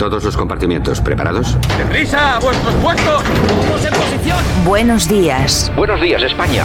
Todos los compartimientos preparados. ¡Deprisa! ¡A vuestros puestos! ¡Vamos en posición! Buenos días. Buenos días, España.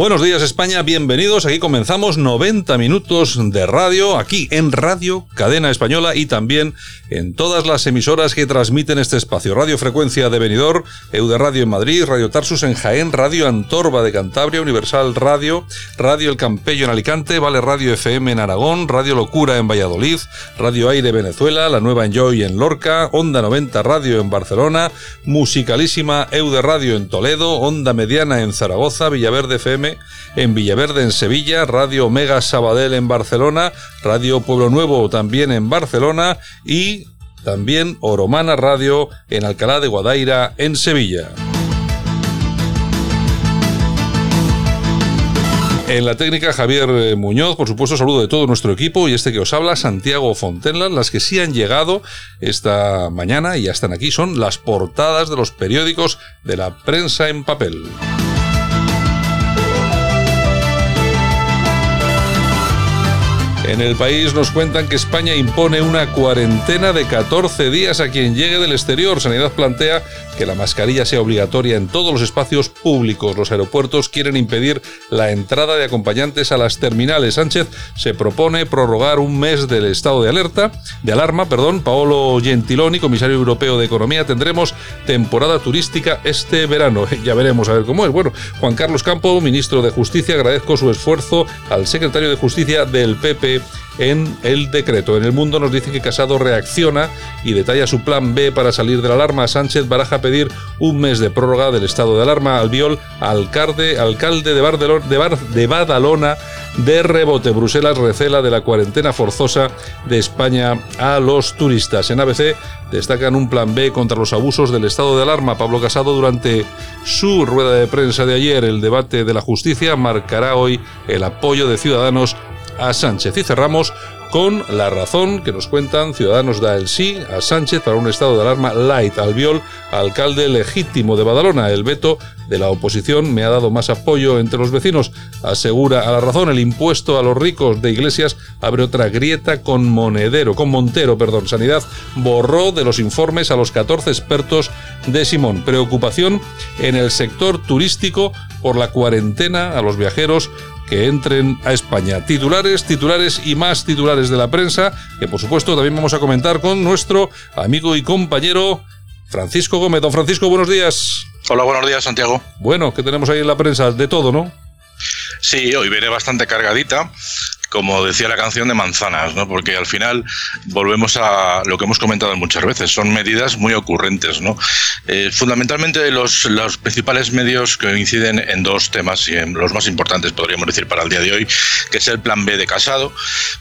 Buenos días España, bienvenidos. Aquí comenzamos 90 minutos de radio, aquí en Radio Cadena Española y también en todas las emisoras que transmiten este espacio. Radio Frecuencia de Benidorm, Eude Radio en Madrid, Radio Tarsus en Jaén, Radio Antorba de Cantabria, Universal Radio, Radio El Campello en Alicante, Vale Radio FM en Aragón, Radio Locura en Valladolid, Radio Aire Venezuela, La Nueva Enjoy en Lorca, Onda 90 Radio en Barcelona, Musicalísima Eude Radio en Toledo, Onda Mediana en Zaragoza, Villaverde FM en Villaverde en Sevilla, Radio Omega Sabadell en Barcelona, Radio Pueblo Nuevo también en Barcelona y también Oromana Radio en Alcalá de Guadaira en Sevilla. En la técnica, Javier eh, Muñoz, por supuesto, saludo de todo nuestro equipo y este que os habla, Santiago Fontenla. Las que sí han llegado esta mañana y ya están aquí son las portadas de los periódicos de la prensa en papel. En el país nos cuentan que España impone una cuarentena de 14 días a quien llegue del exterior. Sanidad plantea que la mascarilla sea obligatoria en todos los espacios públicos. Los aeropuertos quieren impedir la entrada de acompañantes a las terminales. Sánchez se propone prorrogar un mes del estado de alerta, de alarma, perdón. Paolo Gentiloni, comisario europeo de Economía, tendremos temporada turística este verano. Ya veremos a ver cómo es. Bueno, Juan Carlos Campo, ministro de Justicia, agradezco su esfuerzo al secretario de Justicia del PP en el decreto. En el mundo nos dice que Casado reacciona y detalla su plan B para salir de la alarma. Sánchez baraja pedir un mes de prórroga del estado de alarma. Albiol, alcalde, alcalde de, de, Bar, de Badalona, de rebote. Bruselas recela de la cuarentena forzosa de España a los turistas. En ABC destacan un plan B contra los abusos del estado de alarma. Pablo Casado durante su rueda de prensa de ayer, el debate de la justicia, marcará hoy el apoyo de Ciudadanos a Sánchez. Y cerramos con la razón que nos cuentan Ciudadanos da el sí a Sánchez para un estado de alarma light. Albiol, alcalde legítimo de Badalona. El veto de la oposición me ha dado más apoyo entre los vecinos. Asegura a la razón el impuesto a los ricos de Iglesias abre otra grieta con Monedero, con Montero, perdón. Sanidad borró de los informes a los 14 expertos de Simón. Preocupación en el sector turístico por la cuarentena a los viajeros que entren a España. Titulares, titulares y más titulares de la prensa, que por supuesto también vamos a comentar con nuestro amigo y compañero Francisco Gómez. Don Francisco, buenos días. Hola, buenos días, Santiago. Bueno, ¿qué tenemos ahí en la prensa? De todo, ¿no? Sí, hoy viene bastante cargadita como decía la canción de manzanas, ¿no? Porque al final volvemos a lo que hemos comentado muchas veces, son medidas muy ocurrentes, ¿no? Eh, fundamentalmente los, los principales medios que inciden en dos temas y en los más importantes, podríamos decir, para el día de hoy, que es el plan B de Casado,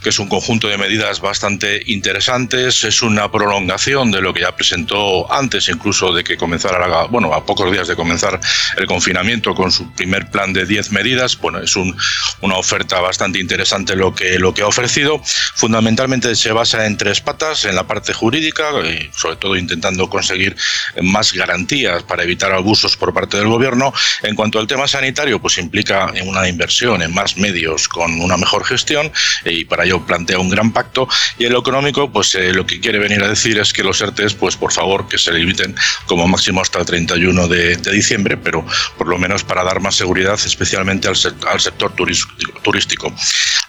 que es un conjunto de medidas bastante interesantes, es una prolongación de lo que ya presentó antes incluso de que comenzara, la, bueno, a pocos días de comenzar el confinamiento con su primer plan de 10 medidas, bueno, es un, una oferta bastante interesante lo que, lo que ha ofrecido. Fundamentalmente se basa en tres patas, en la parte jurídica, y sobre todo intentando conseguir más garantías para evitar abusos por parte del gobierno. En cuanto al tema sanitario, pues implica una inversión en más medios con una mejor gestión y para ello plantea un gran pacto. Y en lo económico, pues eh, lo que quiere venir a decir es que los ERTES, pues por favor, que se limiten como máximo hasta el 31 de, de diciembre, pero por lo menos para dar más seguridad, especialmente al, al sector turístico.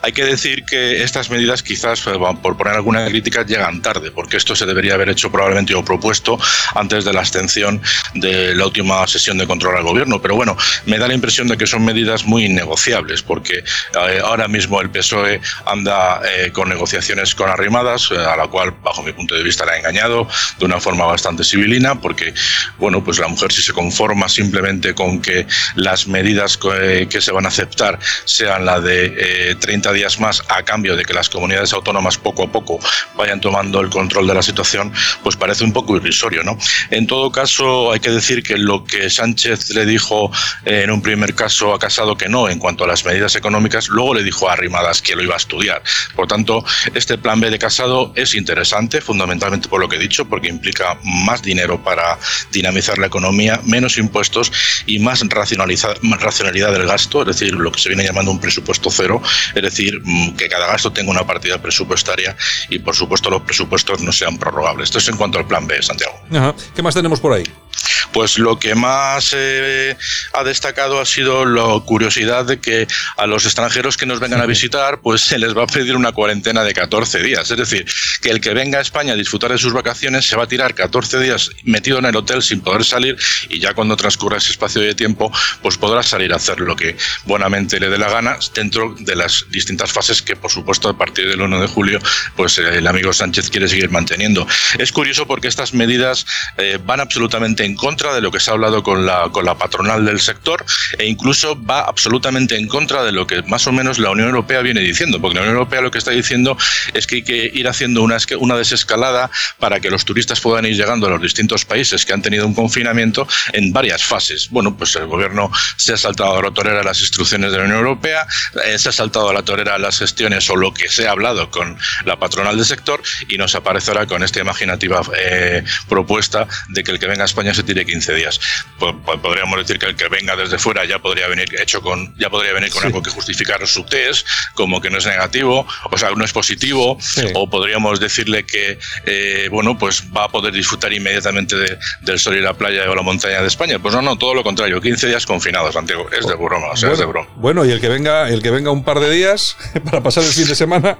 Hay que decir que estas medidas quizás, eh, por poner alguna crítica, llegan tarde, porque esto se debería haber hecho probablemente o propuesto antes de la abstención de la última sesión de control al gobierno. Pero bueno, me da la impresión de que son medidas muy innegociables, porque eh, ahora mismo el PSOE anda eh, con negociaciones con arrimadas, a la cual, bajo mi punto de vista, la ha engañado de una forma bastante civilina, porque, bueno, pues la mujer si se conforma simplemente con que las medidas que, que se van a aceptar sean la de 30 días más a cambio de que las comunidades autónomas poco a poco vayan tomando el control de la situación, pues parece un poco irrisorio, ¿no? En todo caso, hay que decir que lo que Sánchez le dijo eh, en un primer caso a Casado que no en cuanto a las medidas económicas, luego le dijo a Arrimadas que lo iba a estudiar. Por tanto, este plan B de Casado es interesante, fundamentalmente por lo que he dicho, porque implica más dinero para dinamizar la economía, menos impuestos y más racionalidad del gasto, es decir, lo que se viene llamando un presupuesto cero, es decir, mm, que cada gasto tenga una partida presupuestaria y, por supuesto, los presupuestos no sean prorrogables. Esto es en cuanto al plan B, Santiago. ¿Qué más tenemos por ahí? Pues lo que más eh, ha destacado ha sido la curiosidad de que a los extranjeros que nos vengan a visitar, pues se les va a pedir una cuarentena de 14 días. Es decir, que el que venga a España a disfrutar de sus vacaciones se va a tirar 14 días metido en el hotel sin poder salir y ya cuando transcurra ese espacio de tiempo, pues podrá salir a hacer lo que buenamente le dé la gana dentro de las distintas fases que, por supuesto, a partir del 1 de julio, pues el amigo Sánchez quiere seguir manteniendo. Es curioso porque estas medidas eh, van absolutamente en contra de lo que se ha hablado con la, con la patronal del sector e incluso va absolutamente en contra de lo que más o menos la Unión Europea viene diciendo, porque la Unión Europea lo que está diciendo es que hay que ir haciendo una, una desescalada para que los turistas puedan ir llegando a los distintos países que han tenido un confinamiento en varias fases. Bueno, pues el gobierno se ha saltado a la torera las instrucciones de la Unión Europea, eh, se ha saltado a la torera las gestiones o lo que se ha hablado con la patronal del sector y nos aparecerá con esta imaginativa eh, propuesta de que el que venga a España se tiene 15 días. Podríamos decir que el que venga desde fuera ya podría venir hecho con ya podría venir con algo que justificar su test, como que no es negativo, o sea, no es positivo, o podríamos decirle que eh, bueno, pues va a poder disfrutar inmediatamente del sol y la playa o la montaña de España. Pues no, no, todo lo contrario, 15 días confinados, Santiago, es de broma, o sea, bueno, es de broma. Bueno, y el que venga, el que venga un par de días para pasar el fin de semana.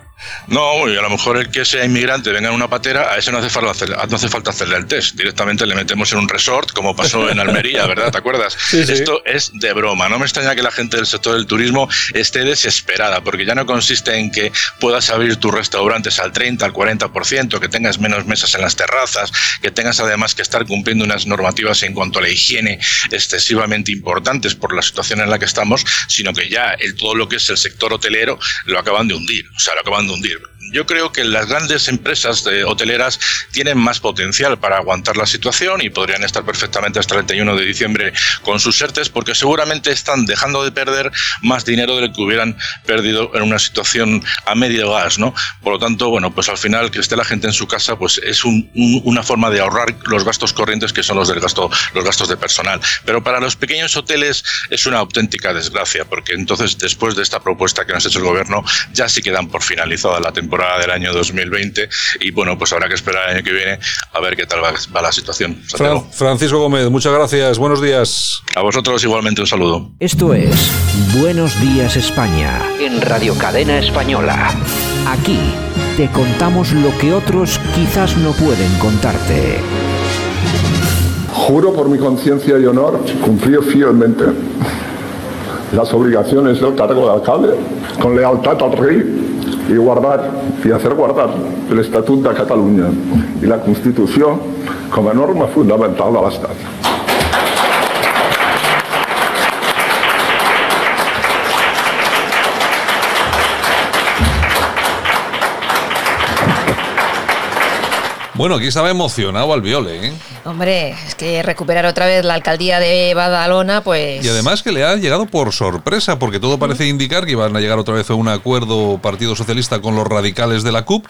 No, y a lo mejor el que sea inmigrante venga en una patera, a ese no hace falta, hacer, no hace falta hacerle el test, directamente le metemos en un resort como pasó en Almería, ¿verdad? ¿Te acuerdas? Esto es de broma. No me extraña que la gente del sector del turismo esté desesperada, porque ya no consiste en que puedas abrir tus restaurantes al 30, al 40%, que tengas menos mesas en las terrazas, que tengas además que estar cumpliendo unas normativas en cuanto a la higiene excesivamente importantes por la situación en la que estamos, sino que ya el, todo lo que es el sector hotelero lo acaban de hundir, o sea, lo acaban de hundir yo creo que las grandes empresas de hoteleras tienen más potencial para aguantar la situación y podrían estar perfectamente hasta el 31 de diciembre con sus ERTES porque seguramente están dejando de perder más dinero del que hubieran perdido en una situación a medio gas, ¿no? Por lo tanto, bueno, pues al final que esté la gente en su casa pues es una forma de ahorrar los gastos corrientes que son los del gasto los gastos de personal. Pero para los pequeños hoteles es una auténtica desgracia porque entonces después de esta propuesta que nos ha hecho el gobierno ya sí quedan por finalizada la temporada del año 2020 y bueno, pues habrá que esperar el año que viene a ver qué tal va, la situación. Francisco Gómez, muchas gracias, buenos días. A vosotros igualmente un saludo. Esto es Buenos Días España en Radio Cadena Española. Aquí te contamos lo que otros quizás no pueden contarte. Juro por mi conciencia y honor cumplir fielmente las obligaciones del cargo de alcalde con lealtad al rey y guardar y hacer guardar el Estatut de Catalunya i la Constitució com a norma fundamental de l'Estat. Bueno, aquí estaba emocionado al viole, ¿eh? Hombre, es que recuperar otra vez la alcaldía de Badalona, pues... Y además que le ha llegado por sorpresa, porque todo parece indicar que iban a llegar otra vez a un acuerdo Partido Socialista con los radicales de la CUP.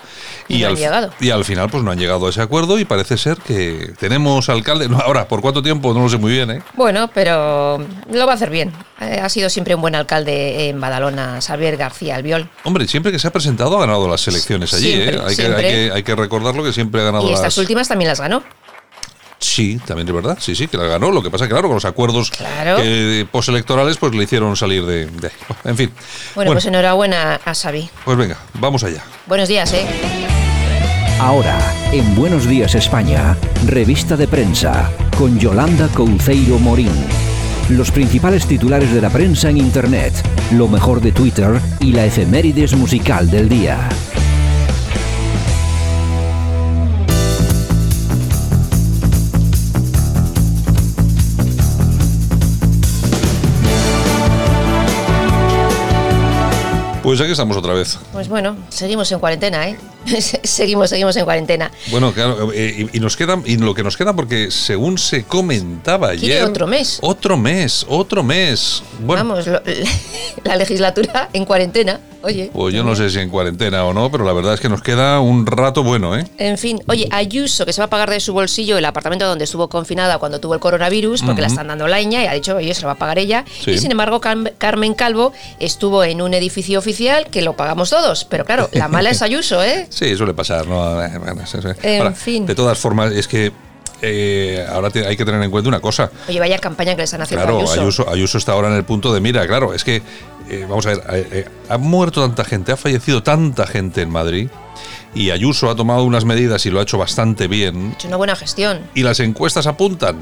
Y, al, y al final pues no han llegado a ese acuerdo y parece ser que tenemos alcalde... ahora, ¿por cuánto tiempo? No lo sé muy bien, ¿eh? Bueno, pero lo va a hacer bien. Eh, ha sido siempre un buen alcalde en Badalona, Xavier García Albiol. Hombre, siempre que se ha presentado ha ganado las elecciones allí, ¿eh? Hay que, hay, que, hay que recordarlo que siempre ha ganado y estas últimas también las ganó. Sí, también es verdad. Sí, sí, que la ganó. Lo que pasa que, claro, con los acuerdos Claro. postelectorales, pues le hicieron salir de, de ahí. En fin. Bueno, pues enhorabuena a Xavi. pues venga, vamos allá. Buenos días, ¿eh? Ahora, en Buenos Días España, revista de prensa, con Yolanda Couceiro Morín. Los principales titulares de la prensa en Internet, lo mejor de Twitter y la efemérides musical del día. Pues aquí estamos otra vez. Pues bueno, seguimos en cuarentena, ¿eh? seguimos, seguimos en cuarentena. Bueno, claro, eh, y, y nos quedan, y lo que nos queda, porque según se comentaba ayer. otro mes. Otro mes, otro mes. Bueno, Vamos, lo- la legislatura en cuarentena, oye. pues yo no sé si en cuarentena o no, pero la verdad es que nos queda un rato bueno, ¿eh? En fin, oye, Ayuso, que se va a pagar de su bolsillo el apartamento donde estuvo confinada cuando tuvo el coronavirus, porque la están dando leña y ha dicho, oye, se lo va a pagar ella. Sí. Y sin embargo, Carmen Calvo estuvo en un edificio oficial que lo pagamos todos. Pero claro, la mala es Ayuso, ¿eh? Sí, suele pasar, ¿no? Eh, bueno, sí, sí. En fin. De todas formas, es que eh, ahora te- hay que tener en cuenta una cosa. Oye, vaya campaña que le están haciendo a Claro, Ayuso. Ayuso, Ayuso está ahora en el punto de mira, claro, es que, eh, vamos a ver, eh, eh, ha muerto tanta gente, ha fallecido tanta gente en Madrid y Ayuso ha tomado unas medidas y lo ha hecho bastante bien Ha hecho una buena gestión. y las encuestas apuntan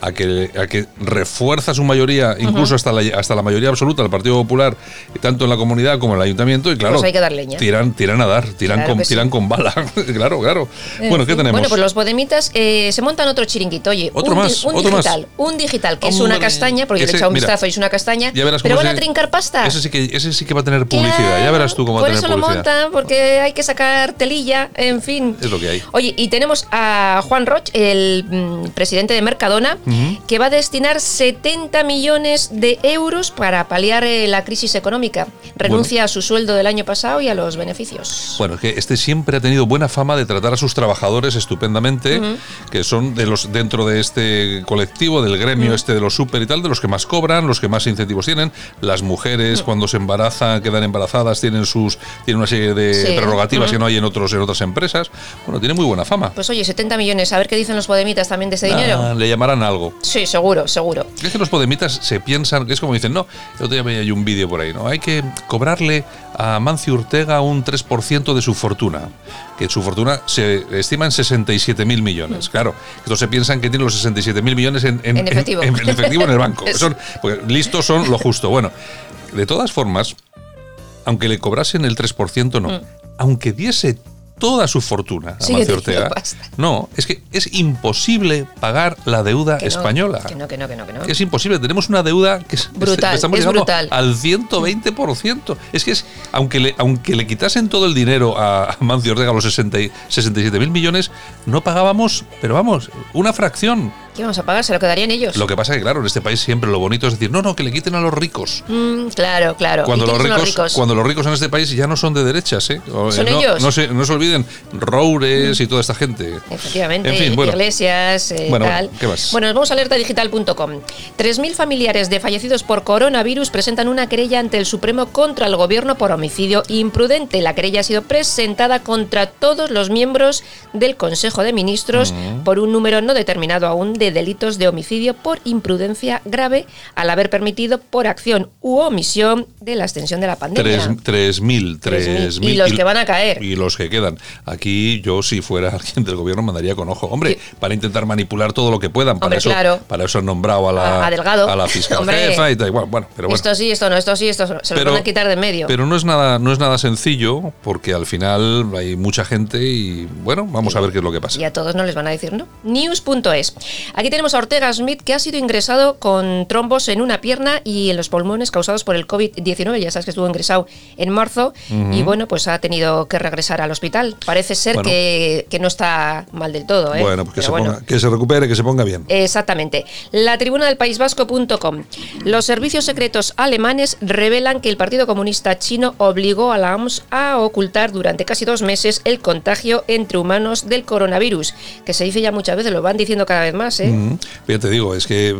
a que, a que refuerza su mayoría, incluso hasta, la, hasta la mayoría absoluta del Partido Popular, tanto en la comunidad como en el ayuntamiento, y claro, Pues hay que dar leña. tiran, tiran a dar, tiran, Claro con, sí. tiran con bala, claro, claro. En bueno, ¿qué tenemos? Bueno, pues los podemitas eh, se montan otro chiringuito. Oye, Otro un, más, un otro más. digital. Un digital, que es una castaña, porque yo le he ese, echado un vistazo y es una castaña. Ya verás pero van a ese- trincar pasta. Ese sí, que, ese sí que va a tener publicidad, ya Claro, verás tú cómo va a Por tener eso lo publicidad. montan, porque hay que sacar telilla, en fin. Es lo que hay. Oye, y tenemos a Juan Roch, el mm, presidente de Mercadona, que va a destinar 70 millones de euros para paliar eh, la crisis económica. Renuncia a su sueldo del año pasado y a los beneficios. Bueno, es que este siempre ha tenido buena fama de tratar a sus trabajadores estupendamente, que son de los dentro de este colectivo, del gremio este de los super y tal, de los que más cobran, los que más incentivos tienen. Las mujeres cuando se embarazan, quedan embarazadas, tienen sus tienen una serie de Sí. prerrogativas que no hay en otros en otras empresas. Bueno, tiene muy buena fama. Pues oye, 70 millones, a ver qué dicen los podemitas también de ese dinero. Le llamarán algo. Sí, seguro, seguro. Es que los podemitas se piensan, que es como dicen, no, el otro día veía un vídeo por ahí, ¿no? Hay que cobrarle a Mancio Ortega un 3% de su fortuna, que su fortuna se estima en 67 mil millones. Claro, entonces se piensan que tiene los 67 mil millones en, En efectivo. En, efectivo en el banco. Es- Son, porque listos son lo justo. Bueno, de todas formas, aunque le cobrasen el 3%, no. Aunque diese toda su fortuna a. Sigue Mancio diciendo Ortega, pasta. no, es que es imposible pagar la deuda Que no, española. Que no, que no, que no, que no. Es imposible, tenemos una deuda que es, Brutal, estamos es brutal. al 120%. Es que es, aunque le, aunque le quitasen todo el dinero a Mancio Ortega, los 60 y- 67 mil millones, no pagábamos, pero vamos, una fracción. ¿Qué vamos a pagar? Se lo quedarían ellos. Lo que pasa que, claro, en este país siempre lo bonito es decir, no, no, que le quiten a los ricos. Mm, claro, claro. Cuando ¿Y los, ricos, cuando los ricos en este país ya no son de derechas, ¿eh? O, ¿Son eh, no, ellos? No se, no se olviden, Roures y toda esta gente. Efectivamente, En fin, bueno. iglesias, eh, Bueno, tal. bueno, ¿qué más? Bueno, nos vamos a alertadigital.com. 3.000 familiares de fallecidos por coronavirus presentan una querella ante el Supremo contra el gobierno por homicidio imprudente. La querella ha sido presentada contra todos los miembros del Consejo de Ministros Mm. por un número no determinado aún de delitos de homicidio por imprudencia grave al haber permitido por acción u omisión de la extensión de la pandemia. Tres- tres mil, Tres tres mil. mil. Y los que van a caer. Y los que quedan. Aquí yo, si fuera alguien del gobierno, mandaría con ojo. Hombre, Sí. para intentar manipular todo lo que puedan. Para, Hombre, eso, claro. para eso han nombrado a la, A- a Delgado. a la fiscal Hombre. jefa y tal. Bueno, bueno, pero bueno. Esto sí, esto no, esto sí, esto se lo van a quitar de en medio. Pero no es nada, no es nada sencillo, porque al final hay mucha gente y bueno, vamos a ver qué es lo que pasa. Y a todos no les van a decir no. News.es. Aquí tenemos a Ortega Smith que ha sido ingresado con trombos en una pierna y en los pulmones causados por el COVID-19. Ya sabes que estuvo ingresado en marzo y bueno, pues ha tenido que regresar al hospital. Parece ser Bueno. que, que no está mal del todo. ¿eh? Bueno, pues que se, bueno. ponga- que se recupere, que se ponga bien. Exactamente. La tribuna del País Vasco.com. Los servicios secretos alemanes revelan que el Partido Comunista Chino obligó a la OMS a ocultar durante casi dos meses el contagio entre humanos del coronavirus, que se dice ya muchas veces, lo van diciendo cada vez más, ¿eh? Mm, Ya te digo, es que.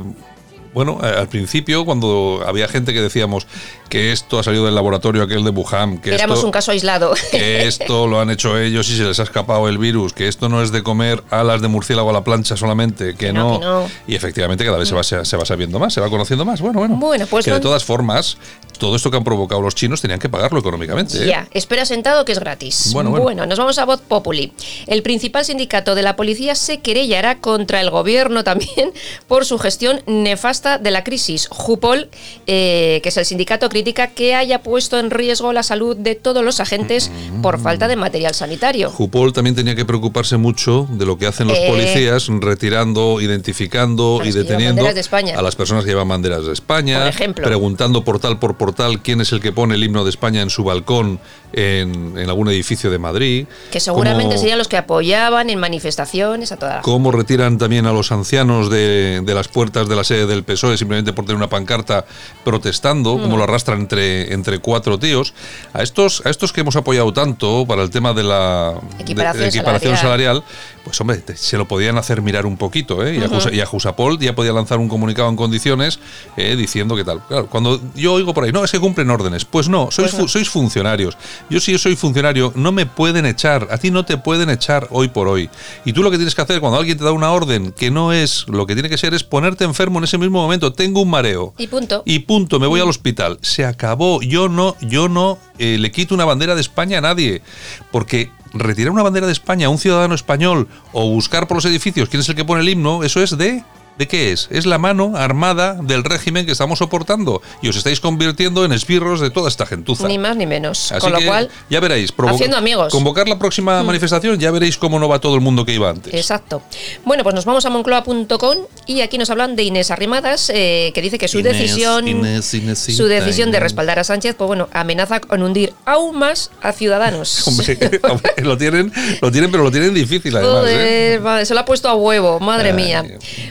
bueno, al principio, cuando había gente que decíamos que esto ha salido del laboratorio aquel de Wuhan, que Éramos esto, un caso aislado. que esto lo han hecho ellos y se les ha escapado el virus, que esto no es de comer alas de murciélago a la plancha solamente, que, Que no, no, que no. Y efectivamente cada vez se va, se, se va sabiendo más, se va conociendo más. Bueno, bueno. Bueno, pues que de todas formas, todo esto que han provocado los chinos tenían que pagarlo económicamente. ¿eh? Ya, espera sentado que es gratis. Bueno, bueno. nos vamos a Voz Populi. El principal sindicato de la policía se querellará contra el gobierno también por su gestión nefasta de la crisis. Jupol, eh, que es el sindicato, critica que haya puesto en riesgo la salud de todos los agentes por falta de material sanitario. Jupol también tenía que preocuparse mucho de lo que hacen los Eh. policías, retirando, identificando y deteniendo de a las personas que llevan banderas de España, Por ejemplo. preguntando portal por portal quién es el que pone el himno de España en su balcón en, en algún edificio de Madrid. Que seguramente cómo- serían los que apoyaban en manifestaciones a toda. Cómo retiran también a los ancianos de, de las puertas de la sede del PSOE simplemente por tener una pancarta protestando, Mm. cómo lo arrastran entre, entre cuatro tíos. A estos, a estos que hemos apoyado tanto para el tema de la Equiparación de equiparación salarial. salarial, pues hombre, te- se lo podían hacer mirar un poquito, ¿eh? Y, a Jusa- y a Jusapol ya podía lanzar un comunicado en condiciones eh, diciendo que tal. Claro, cuando yo oigo por ahí, no, es que cumplen órdenes. Pues no, sois, fu- sois funcionarios. Yo si yo soy funcionario, no me pueden echar. A ti no te pueden echar hoy por hoy. Y tú lo que tienes que hacer cuando alguien te da una orden que no es lo que tiene que ser, es ponerte enfermo en ese mismo momento. Tengo un mareo. Y punto. Y punto, me voy al hospital. Se acabó. Yo no, yo no eh, le quito una bandera de España a nadie. Porque retirar una bandera de España a un ciudadano español o buscar por los edificios quién es el que pone el himno, eso es de. ¿De qué es? Es la mano armada del régimen que estamos soportando. Y os estáis convirtiendo en esbirros de toda esta gentuza. Ni más ni menos. Así Con lo que cual, ya veréis. haciendo amigos. Mm. Convocar la próxima manifestación, ya veréis cómo no va todo el mundo que iba antes. Exacto. Bueno, pues nos vamos a moncloa.com y aquí nos hablan de Inés Arrimadas, eh, que dice que su Inés, decisión Inés, su decisión de respaldar a Sánchez, pues bueno, amenaza con hundir aún más a Ciudadanos. Hombre, hombre, lo tienen, lo tienen, pero lo tienen difícil además. ¿eh? Joder, madre, se lo ha puesto a huevo, madre Ay. mía.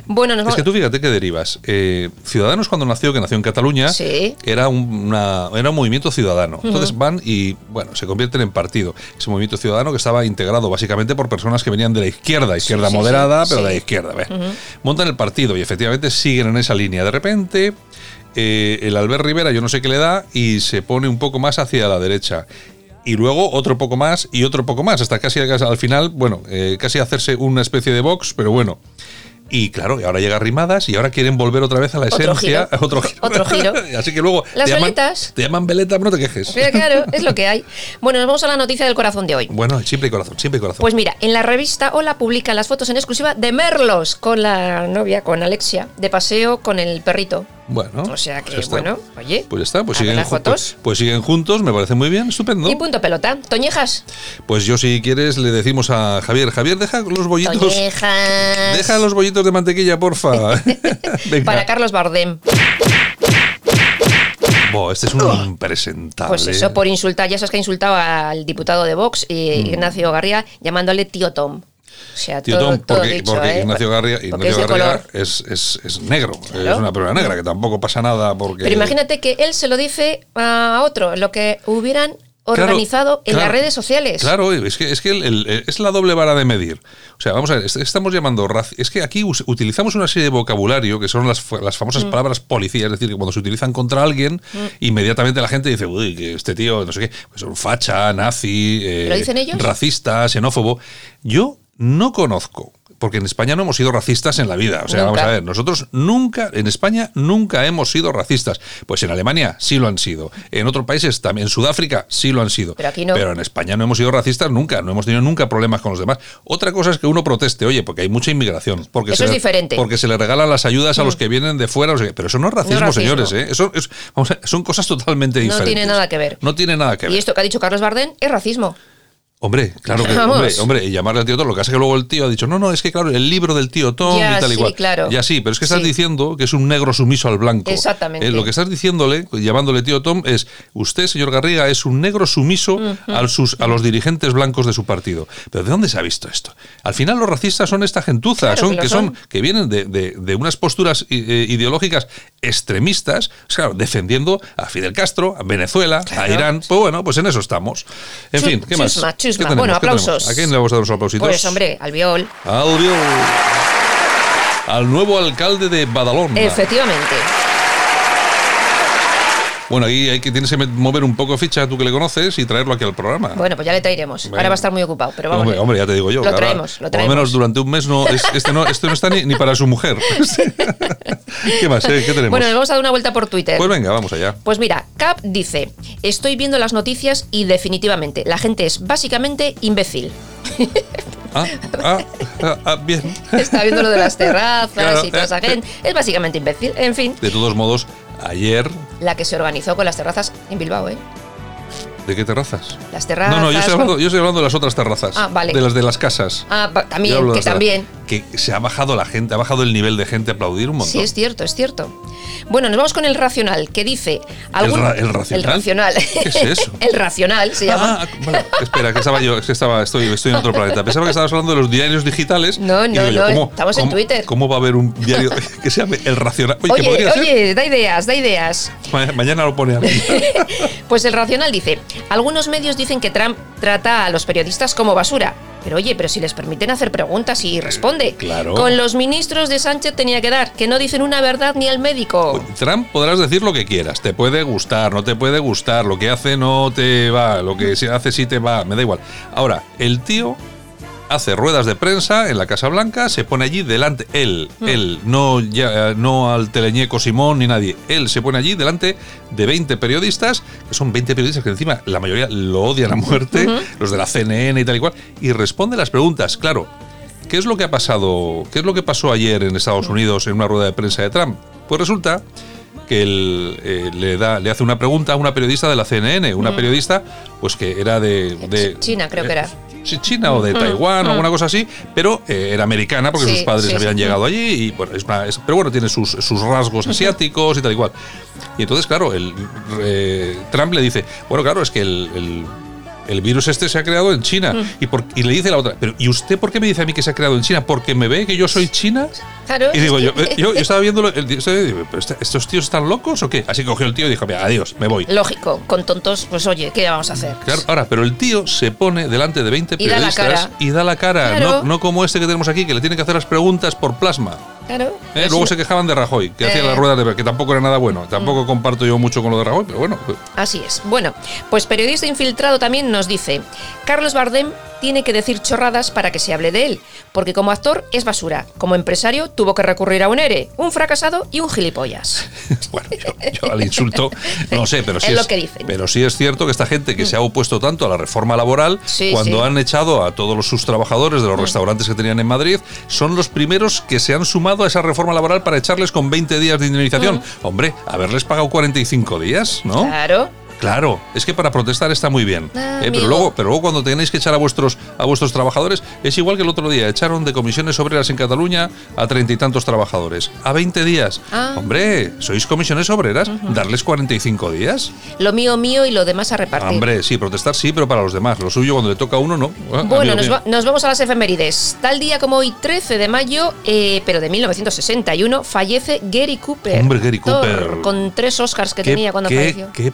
Bueno, nos Es que tú fíjate que derivas. Eh, Ciudadanos cuando nació, que nació en Cataluña, Sí. era, un, una- era un movimiento ciudadano. Entonces van y, bueno, se convierten en partido. Ese movimiento ciudadano que estaba integrado básicamente por personas que venían de la izquierda, izquierda sí, moderada, sí, pero de la izquierda. ve. Montan el partido y efectivamente siguen en esa línea. De repente, eh, el Albert Rivera, yo no sé qué le da, y se pone un poco más hacia la derecha. Y luego otro poco más y otro poco más, hasta casi al final, bueno, eh, casi hacerse una especie de box, pero bueno. Y claro, y ahora llega Rimadas y ahora quieren volver otra vez a la Otro esencia. giro. Otro giro. Otro giro. Así que luego Las te, llaman, veletas. te llaman veleta, pero no te quejes. Pero claro, es lo que hay. Bueno, nos vamos a la noticia del corazón de hoy. Bueno, siempre corazón, siempre corazón. Pues mira, en la revista Hola publican las fotos en exclusiva de Merlos con la novia, con Alexia, de paseo con el perrito. Bueno, O sea que, pues bueno, oye. Pues está, pues siguen, las ju- fotos. pues, siguen juntos, me parece muy bien, estupendo. Y punto pelota. Toñejas. Pues yo, si quieres, le decimos a Javier: Javier, deja los bollitos. Toñejas. Deja los bollitos de mantequilla, porfa. Para Carlos Bardem. Buah, este es un impresentable. Pues eso, por insultar, ya sabes que ha insultado al diputado de Vox, eh, Ignacio Garría, llamándole tío Tom. O sea, Mm. Tío todo, Tom, todo porque, dicho, porque ¿eh? Ignacio Porque Ignacio color. es, es- es negro, Claro. es una persona negra, que tampoco pasa nada porque... Pero imagínate que él se lo dice a otro, lo que hubieran Claro, organizado en claro, las redes sociales. Claro, es que, es, que el- el- es la doble vara de medir. O sea, vamos a ver, est- estamos llamando. Es que aquí utilizamos una serie de vocabulario que son las, las famosas Mm. palabras policía, es decir, que cuando se utilizan contra alguien, inmediatamente la gente dice, uy, que este tío, no sé qué, pues un facha, nazi, eh, ¿Lo dicen ellos? racista, xenófobo. Yo no conozco. Porque en España no hemos sido racistas en la vida. O sea, Nunca. vamos a ver, nosotros nunca, en España nunca hemos sido racistas. Pues en Alemania sí lo han sido. En otros países también, en Sudáfrica sí lo han sido. Pero aquí no. Pero en España no hemos sido racistas nunca, no hemos tenido nunca problemas con los demás. Otra cosa es que uno proteste, oye, porque hay mucha inmigración. Porque Eso se es le- diferente. Mm. Porque se le regalan las ayudas a los que vienen de fuera. no sé qué. pero eso no es racismo, racismo. señores. ¿eh? Eso es- vamos a- son cosas totalmente No diferentes. tiene nada que ver. No tiene nada que ver. Y esto que ha dicho Carlos Bardem es racismo. Hombre, claro que hombre, hombre, y llamarle al tío Tom. Lo que es que luego el tío ha dicho, no, no, es que claro, el libro del tío Tom Ya, y tal y sí, cual. claro. Ya sí, pero es que estás Sí. diciendo que es un negro sumiso al blanco. Exactamente. Eh, lo que estás diciéndole, llamándole tío Tom, es usted, señor Garriga, es un negro sumiso al sus, a los dirigentes blancos de su partido. Pero ¿de dónde se ha visto esto? Al final los racistas son esta gentuza, Claro son, que son, son. que vienen de, de- de unas posturas eh, ideológicas extremistas, pues claro, defendiendo a Fidel Castro, a Venezuela, a. Irán. Pues bueno, pues en eso estamos. En fin, ¿qué más? Bueno, aplausos. ¿A quién le vamos a dar los aplausitos? Pues hombre, albiol. Albiol. al nuevo alcalde de Badalona. Efectivamente. Bueno, ahí hay que, tienes que mover un poco ficha, tú que le conoces, y traerlo aquí al programa. Bueno, pues ya le traeremos. Ahora va a estar muy ocupado, pero vamos. Hombre, hombre, ya te digo yo. Lo traemos, lo Por traemos. lo menos durante un mes no, es- este, no, este no está ni, ni para su mujer. ¿Qué más? eh? ¿Qué tenemos? Bueno, nos vamos a dar una vuelta por Twitter. pues venga, vamos allá. Pues mira, Cap dice, estoy viendo las noticias y definitivamente la gente es básicamente imbécil. Ah, ah, ah, ah, bien. Está viendo lo de las terrazas Claro. y toda esa gente. Es básicamente imbécil. En fin, De todos modos, ayer. la que se organizó con las terrazas en Bilbao, ¿eh? ¿De qué terrazas? Las terrazas. No, no, yo estoy, hablando, yo estoy hablando de las otras terrazas. Ah, vale. De las de las casas. Ah, también, que también. Que se ha bajado la gente, ha bajado el nivel de gente a aplaudir un montón. Sí, es cierto, es cierto. Bueno, nos vamos con el racional, que dice... algún- ra- el racional? El racional. ¿Qué es eso? el racional se llama. Ah, vale. Espera, que estaba yo, que estaba, estoy, estoy en otro planeta. Pensaba que estabas hablando de los diarios digitales. No, no, yo, no, ¿cómo- estamos en Twitter. ¿Cómo va a haber un diario que se llame El Racional? Oye, ¿qué Oye, ser? da ideas, da ideas. Ma- Mañana lo pone aquí. Pues el racional dice, algunos medios dicen que Trump trata a los periodistas como basura. Pero oye, pero si les permiten hacer preguntas y responde. Claro. Con los ministros de Sánchez tenía que dar, que no dicen una verdad ni al médico. Trump podrás decir lo que quieras, te puede gustar, no te puede gustar, lo que hace no te va, lo que se hace sí te va, me da igual. Ahora, el tío hace ruedas de prensa en la Casa Blanca, se pone allí delante, él, Mm. él, no, ya, no al teleñeco Simón ni nadie, él se pone allí delante de 20 periodistas, que son 20 periodistas que encima la mayoría lo odian a muerte, los de la CNN y tal y cual, y responde las preguntas, claro. ¿Qué es lo que ha pasado? ¿Qué es lo que pasó ayer en Estados Unidos en una rueda de prensa de Trump? Pues resulta que él eh, le da le hace una pregunta a una periodista de la CNN, una periodista pues que era de, de- China, creo que era. sí, China o de Taiwán o alguna cosa así, pero eh, era americana porque Sí, sus padres sí, habían sí. llegado allí y bueno, es una- es- pero bueno, tiene sus, sus rasgos asiáticos y tal y cual. Y entonces, claro, el, eh, Trump le dice, bueno, claro, es que el, el- el virus este se ha creado en China. Y, por- y le dice la otra, pero ¿y usted por qué me dice a mí que se ha creado en China? ¿Porque me ve que yo soy China? Claro, Y digo yo, eh, yo, yo estaba viendo, el, digo, ¿pero este- ¿estos tíos están locos o qué? Así cogió el tío y dijo, mira, adiós, me voy. Lógico, con tontos, pues oye, ¿qué vamos a hacer? Claro, ahora, pero el tío se pone delante de 20 Y da la periodistas cara. y da la cara, Claro. no, no como este que tenemos aquí, que le tiene que hacer las preguntas por plasma. Claro. ¿eh? Luego se quejaban de Rajoy, que hacía Eh. Mm. las ruedas de que tampoco era nada bueno. Tampoco comparto yo mucho con lo de Rajoy, pero bueno. Así es. Bueno, pues periodista infiltrado también nos dice, Carlos Bardem tiene que decir chorradas para que se hable de él, porque como actor es basura, como empresario tuvo que recurrir a un ERE, un fracasado y un gilipollas. Bueno, yo, yo al insulto no sé, pero sí Es es, lo que dicen. pero sí es cierto que esta gente que se ha opuesto tanto a la reforma laboral, Sí, cuando sí. han echado a todos los- sus trabajadores de los restaurantes que tenían en Madrid, son los primeros que se han sumado a esa reforma laboral para echarles con 20 días de indemnización. Hombre, haberles pagado 45 días, ¿no? Claro. Claro, es que para protestar está muy bien. Ah, Eh, pero, luego, pero luego cuando tenéis que echar a vuestros, a vuestros trabajadores, es igual que el otro día, echaron de comisiones obreras en Cataluña a treinta y tantos trabajadores. A 20 días. Ah. Hombre, ¿sois comisiones obreras? ¿Darles 45 días? Lo mío mío y lo demás a repartir. Hombre, sí, protestar sí, pero para los demás. Lo suyo cuando le toca a uno, no. Ah, Bueno, nos, va- nos vamos a las efemérides. Tal día como hoy, 13 de mayo, eh, pero de 1961, fallece Gary Cooper. Hombre, Gary Cooper. Con tres Oscars que ¿Qué- tenía cuando qué- falleció. Qué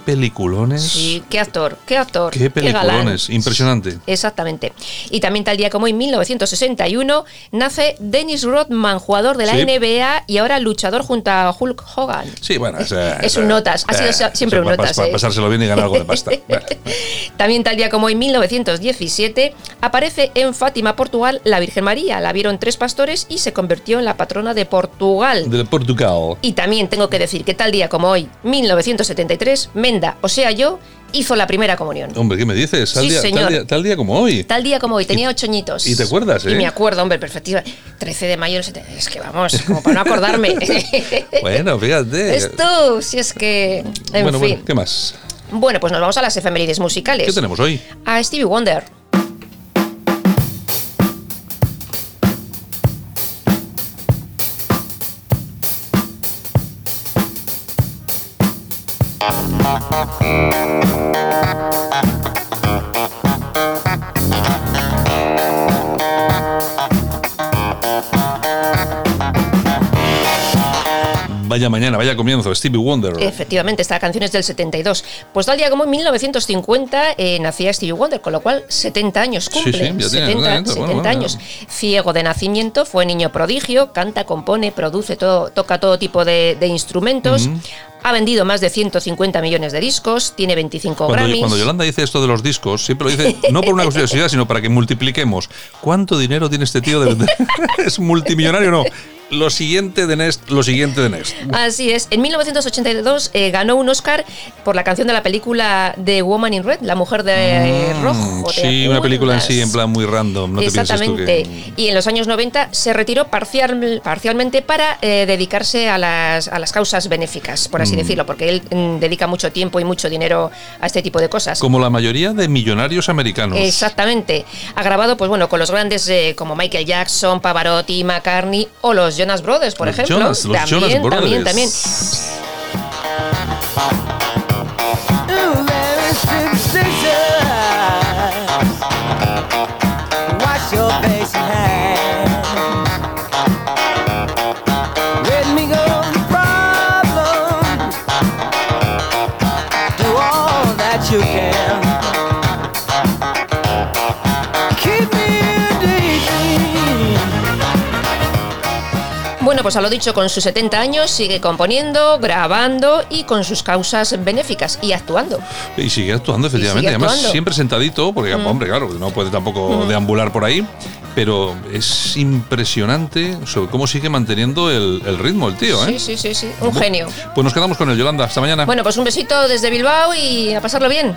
peliculones. Sí, qué actor, qué actor. Qué peliculones. Impresionante. Exactamente. Y también tal día como hoy, 1961, nace Dennis Rodman, jugador de la Sí. NBA y ahora luchador junto a Hulk Hogan. Sí, bueno, Es un notas, ha sido eh, siempre un notas, Para eh. pasárselo bien y ganar algo de pasta. Bueno. También tal día como hoy, 1917, aparece en Fátima, Portugal, la Virgen María. La vieron tres pastores y se convirtió en la patrona de Portugal. De Portugal. Y también tengo que decir que tal día como hoy, 1973, Menda, o sea yo, hizo la primera comunión. Hombre, ¿qué me dices? Tal, Sí, día, tal, señor. día, tal día como hoy. Tal día como hoy, tenía ocho añitos. y te acuerdas, Y eh? me acuerdo, hombre, perfectiva. 13 de mayo, del 70. es que vamos, como para no acordarme. Bueno, fíjate. Esto, si es que. En bueno, fin. bueno, ¿qué más? Bueno, pues nos vamos a las efemérides musicales. ¿Qué tenemos hoy? A Stevie Wonder. Vaya mañana, vaya comienzo, Stevie Wonder. Efectivamente, esta canción es del 72. Pues tal día como en 1950 eh, nacía Stevie Wonder, con lo cual 70 años cumple. Sí, sí, ya 70, tiene, 70, 70 bueno, años. Ciego de nacimiento, fue niño prodigio, canta, compone, produce, todo, toca todo tipo de, de instrumentos. Uh -huh. Ha vendido más de 150 millones de discos, tiene 25 Cuando, Grammys. cuando Yolanda dice esto de los discos, siempre lo dice no por una curiosidad, sino para que multipliquemos. ¿Cuánto dinero tiene este tío? De vender? ¿Es multimillonario o no? Lo siguiente de Next, lo siguiente de Next. Así es. En 1982 eh, ganó un Oscar por la canción de la película The Woman in Red, la mujer de Mm, rojo. ¿te Sí, una película en sí, en plan muy random. No te pienses tú Exactamente. que. Y en los años 90 se retiró parcial- parcialmente para eh, dedicarse a las, a las causas benéficas, por Mm. así decirlo, porque él mm, dedica mucho tiempo y mucho dinero a este tipo de cosas. Como la mayoría de millonarios americanos. Exactamente. Ha grabado, pues bueno, con los grandes eh, como Michael Jackson, Pavarotti, McCartney o los Jonas Brothers, por Los ejemplo. Jonas, los también, Jonas también, Brothers. también. Bueno, pues a lo dicho, con sus 70 años sigue componiendo, grabando y con sus causas benéficas y actuando. Y sigue actuando, efectivamente. sigue Además, actuando. Mm. siempre sentadito, porque, hombre, claro, no puede tampoco deambular por ahí. Pero es impresionante sobre cómo sigue manteniendo el, el ritmo el tío, ¿eh? Sí, sí, sí, sí. Un genio. Pues nos quedamos con el Yolanda. Hasta mañana. Bueno, pues un besito desde Bilbao y a pasarlo bien.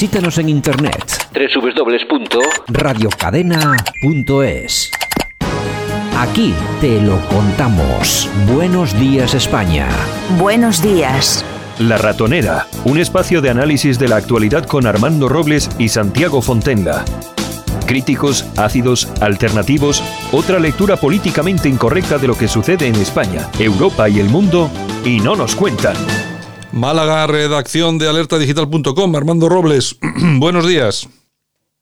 Visítanos en internet www.radiocadena.es. Aquí te lo contamos. Buenos días España. Buenos días. La Ratonera, un espacio de análisis de la actualidad con Armando Robles y Santiago Fontenga. Críticos, ácidos, alternativos, otra lectura políticamente incorrecta de lo que sucede en España, Europa y el mundo, y no nos cuentan. Málaga, redacción de alertadigital.com. Armando Robles, buenos días.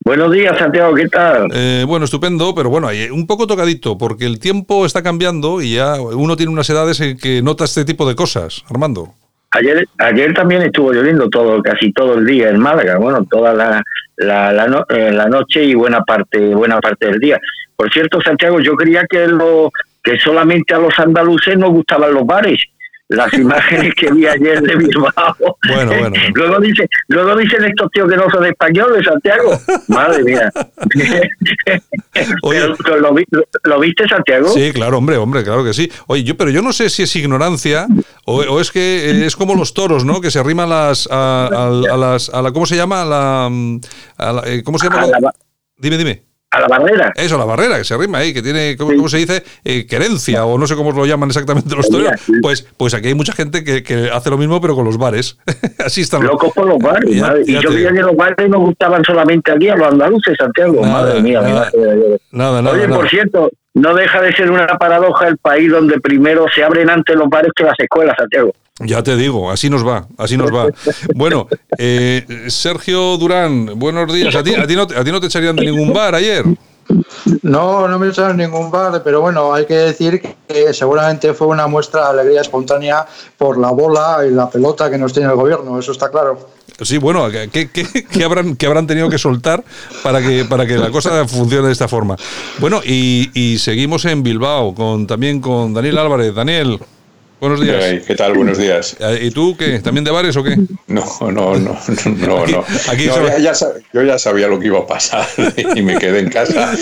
Buenos días, Santiago, ¿qué tal? Eh, bueno, estupendo, pero bueno, un poco tocadito, porque el tiempo está cambiando y ya uno tiene unas edades en que nota este tipo de cosas, Armando. Ayer, ayer también estuvo lloviendo todo, casi todo el día en Málaga, bueno, toda la, la, la, no- eh, la noche y buena parte, buena parte del día. Por cierto, Santiago, yo creía que lo, que solamente a los andaluces nos gustaban los bares. Las imágenes que vi ayer de Bilbao. Bueno, bueno. luego dice, luego dicen estos tíos que no son españoles, Santiago. Madre mía. Oye. Pero, pero lo, vi- lo viste, Santiago? Sí, claro, hombre, hombre, claro que sí. Oye, yo, pero yo no sé si es ignorancia o, o es que eh, es como los toros, ¿no? Que se arriman las, a, a- a las, a la, ¿cómo se llama? A la, mm, a la, eh, ¿Cómo se llama? La- Dime, dime. A la barrera. Eso, la barrera, que se arrima ahí, que tiene, ¿cómo, cómo se dice? Eh, querencia, o no sé cómo lo llaman exactamente los toreros. Pues, pues aquí hay mucha gente que, que hace lo mismo, pero con los bares. Así están. Locos por los bares. Ya- madre. ya y yo creía que los bares no gustaban solamente aquí a los andaluces, Santiago. Nada, madre mía, nada. mira, Nada, nada, Oye, por cierto, no deja de ser una paradoja el país donde primero se abren antes los bares que las escuelas, Santiago. Ya te digo, así nos va, así nos va. Bueno, eh, Sergio Durán, buenos días. ¿A ti, a, ti no, te- a ti no te echarían de ningún bar ayer? No, no me echaron ningún bar, pero bueno, hay que decir que seguramente fue una muestra de alegría espontánea por la bola y la pelota que nos tiene el gobierno, eso está claro. Sí, bueno, ¿qué, qué, qué habrán, qué habrán tenido que soltar para que, para que la cosa funcione de esta forma? Bueno, y, y seguimos en Bilbao, con también con Daniel Álvarez. Daniel, buenos días. ¿Qué tal? Buenos días. Eh, ¿Y tú qué? ¿También de bares o qué? No, no, no, no, no. aquí No, ya- ya yo ya sabía lo que iba a pasar y me quedé en casa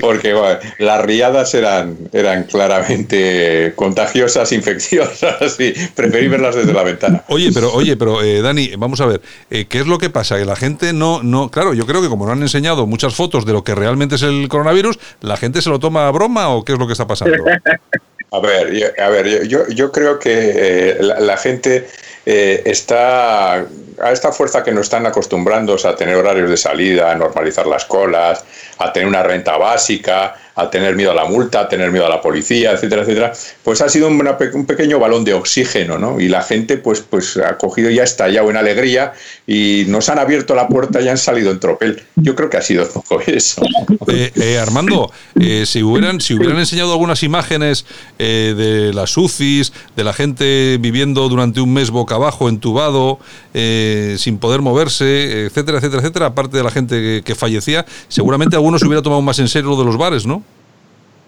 porque bueno, las riadas eran, eran claramente contagiosas, infecciosas y preferí verlas desde la ventana. Oye, pero oye, pero eh, Dani, vamos a ver, eh, ¿qué es lo que pasa? Que la gente no, no, claro, yo creo que como no han enseñado muchas fotos de lo que realmente es el coronavirus, ¿la gente se lo toma a broma o qué es lo que está pasando? A ver, yo, a ver, yo, yo creo que eh, la, gente eh, está a esta fuerza que nos están acostumbrando a tener horarios de salida, a normalizar las colas, a tener una renta básica, a tener miedo a la multa, a tener miedo a la policía, etcétera, etcétera, pues ha sido un pequeño balón de oxígeno, ¿no? Y la gente, pues, pues ha cogido y ha estallado en alegría y nos han abierto la puerta y han salido en tropel. Yo creo que ha sido poco eso. Eh, eh, Armando, eh, si hubieran si hubieran enseñado algunas imágenes eh, de las UCIs, de la gente viviendo durante un mes boca abajo, entubado, sin poder moverse, etcétera, etcétera, etcétera, aparte de la gente que, que fallecía, seguramente algunos hubiera tomado más en serio lo de los bares, ¿no?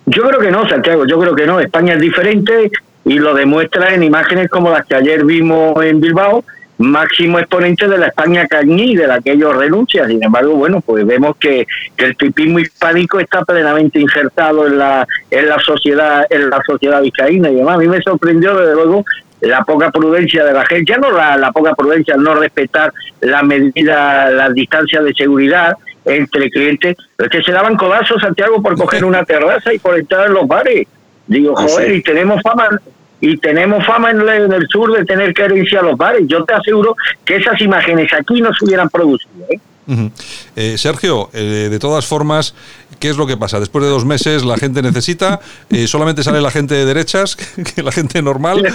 Yo creo que no, Santiago, yo creo que no. España es diferente y lo demuestra en imágenes como las que ayer vimos en Bilbao, máximo exponente de la España cañí, de la que ellos renuncian. Sin embargo, bueno, pues vemos que, que el tipismo hispánico está plenamente injertado en la, en la sociedad, en la sociedad vizcaína y demás. A mí me sorprendió, desde luego, la poca prudencia de la gente, ya no la, la poca prudencia al no respetar las medidas, las distancias de seguridad entre clientes, es que se daban codazos, Santiago, por coger una terraza y por entrar en los bares. Digo, Ah, joder, y tenemos fama y tenemos fama en el, en el sur de tener que herencia a los bares. Yo te aseguro que esas imágenes aquí no se hubieran producido. ¿eh? Eh, Sergio, eh, de todas formas, ¿qué es lo que pasa? Después de dos meses la gente necesita, eh, solamente sale la gente de derechas, que la gente normal,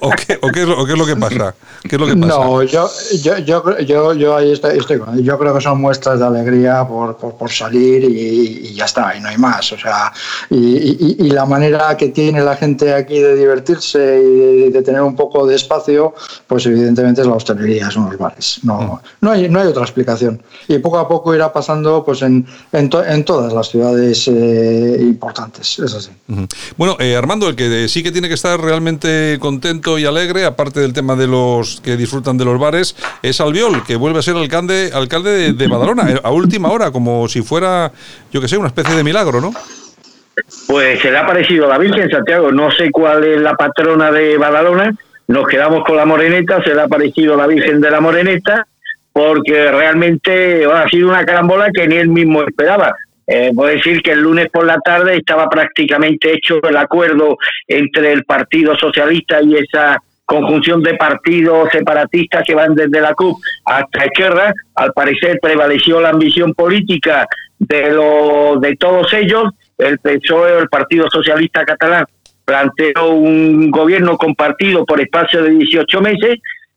o, o qué, o qué es lo, o qué es lo que pasa? ¿Qué es lo que pasa? No, yo, yo, yo, creo- yo, yo ahí estoy. Yo creo que son muestras de alegría por, por, por salir y, y ya está, y no hay más. O sea, y, y- y la manera que tiene la gente aquí de divertirse y de, de tener un poco de espacio, pues evidentemente es la hostelería, son los bares. No, no, hay, no hay otra explicación. Y poco a poco irá pasando pues en, en, to- en todas las ciudades eh, importantes, es así. Bueno, eh, Armando, el que sí que tiene que estar realmente contento y alegre, aparte del tema de los que disfrutan de los bares, es Albiol, que vuelve a ser alcalde, alcalde de, de Badalona, eh, a última hora, como si fuera, yo que sé, una especie de milagro, ¿no? Pues se le ha parecido la Virgen Santiago, no sé cuál es la patrona de Badalona, nos quedamos con la Moreneta, se le ha parecido la Virgen de la Moreneta, porque realmente ha sido una carambola que ni él mismo esperaba. Eh, puedo decir que el lunes por la tarde estaba prácticamente hecho el acuerdo entre el Partido Socialista y esa conjunción de partidos separatistas que van desde la CUP hasta Esquerra. Al parecer prevaleció la ambición política de, lo, de todos ellos. El PSOE, el Partido Socialista Catalán, planteó un gobierno compartido por espacio de 18 meses,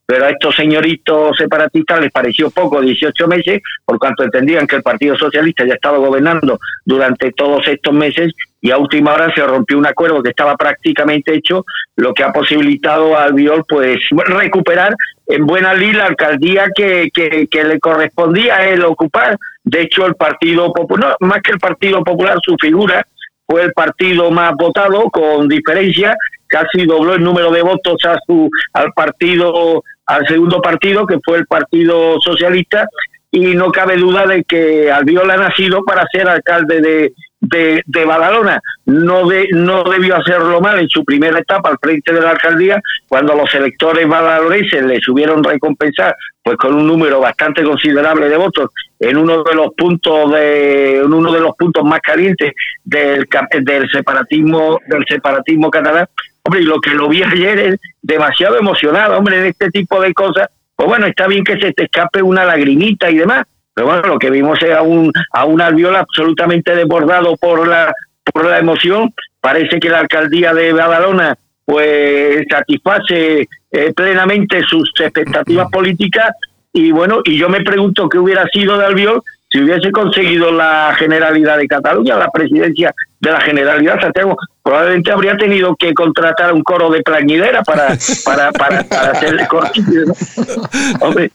pero a estos señoritos separatistas les pareció poco 18 meses, por cuanto entendían que el Partido Socialista ya estaba gobernando durante todos estos meses y a última hora se rompió un acuerdo que estaba prácticamente hecho, lo que ha posibilitado al Viol pues recuperar en buena ley la alcaldía que, que, que le correspondía a él ocupar. De hecho, el Partido Popular, no, más que el Partido Popular, su figura fue el partido más votado con diferencia, casi dobló el número de votos a su al partido al segundo partido que fue el Partido Socialista y no cabe duda de que Albiol ha nacido para ser alcalde de, de, de Badalona. No, de, no debió hacerlo mal en su primera etapa al frente de la alcaldía, cuando los electores badaloneses le subieron recompensar pues con un número bastante considerable de votos en uno de los puntos de uno de los puntos más calientes del, del separatismo del separatismo catalán hombre y lo que lo vi ayer es demasiado emocionado hombre en este tipo de cosas. Pues bueno está bien que se te escape una lagrimita y demás pero bueno lo que vimos era un a un albiol absolutamente desbordado por la por la emoción. Parece que la alcaldía de Badalona pues satisface eh, plenamente sus expectativas políticas. Y bueno, y yo me pregunto qué hubiera sido de Albiol si hubiese conseguido la Generalidad de Cataluña, la presidencia de la Generalidad Santiago, probablemente habría tenido que contratar un coro de plañidera para, para, para, para hacer el Hombre.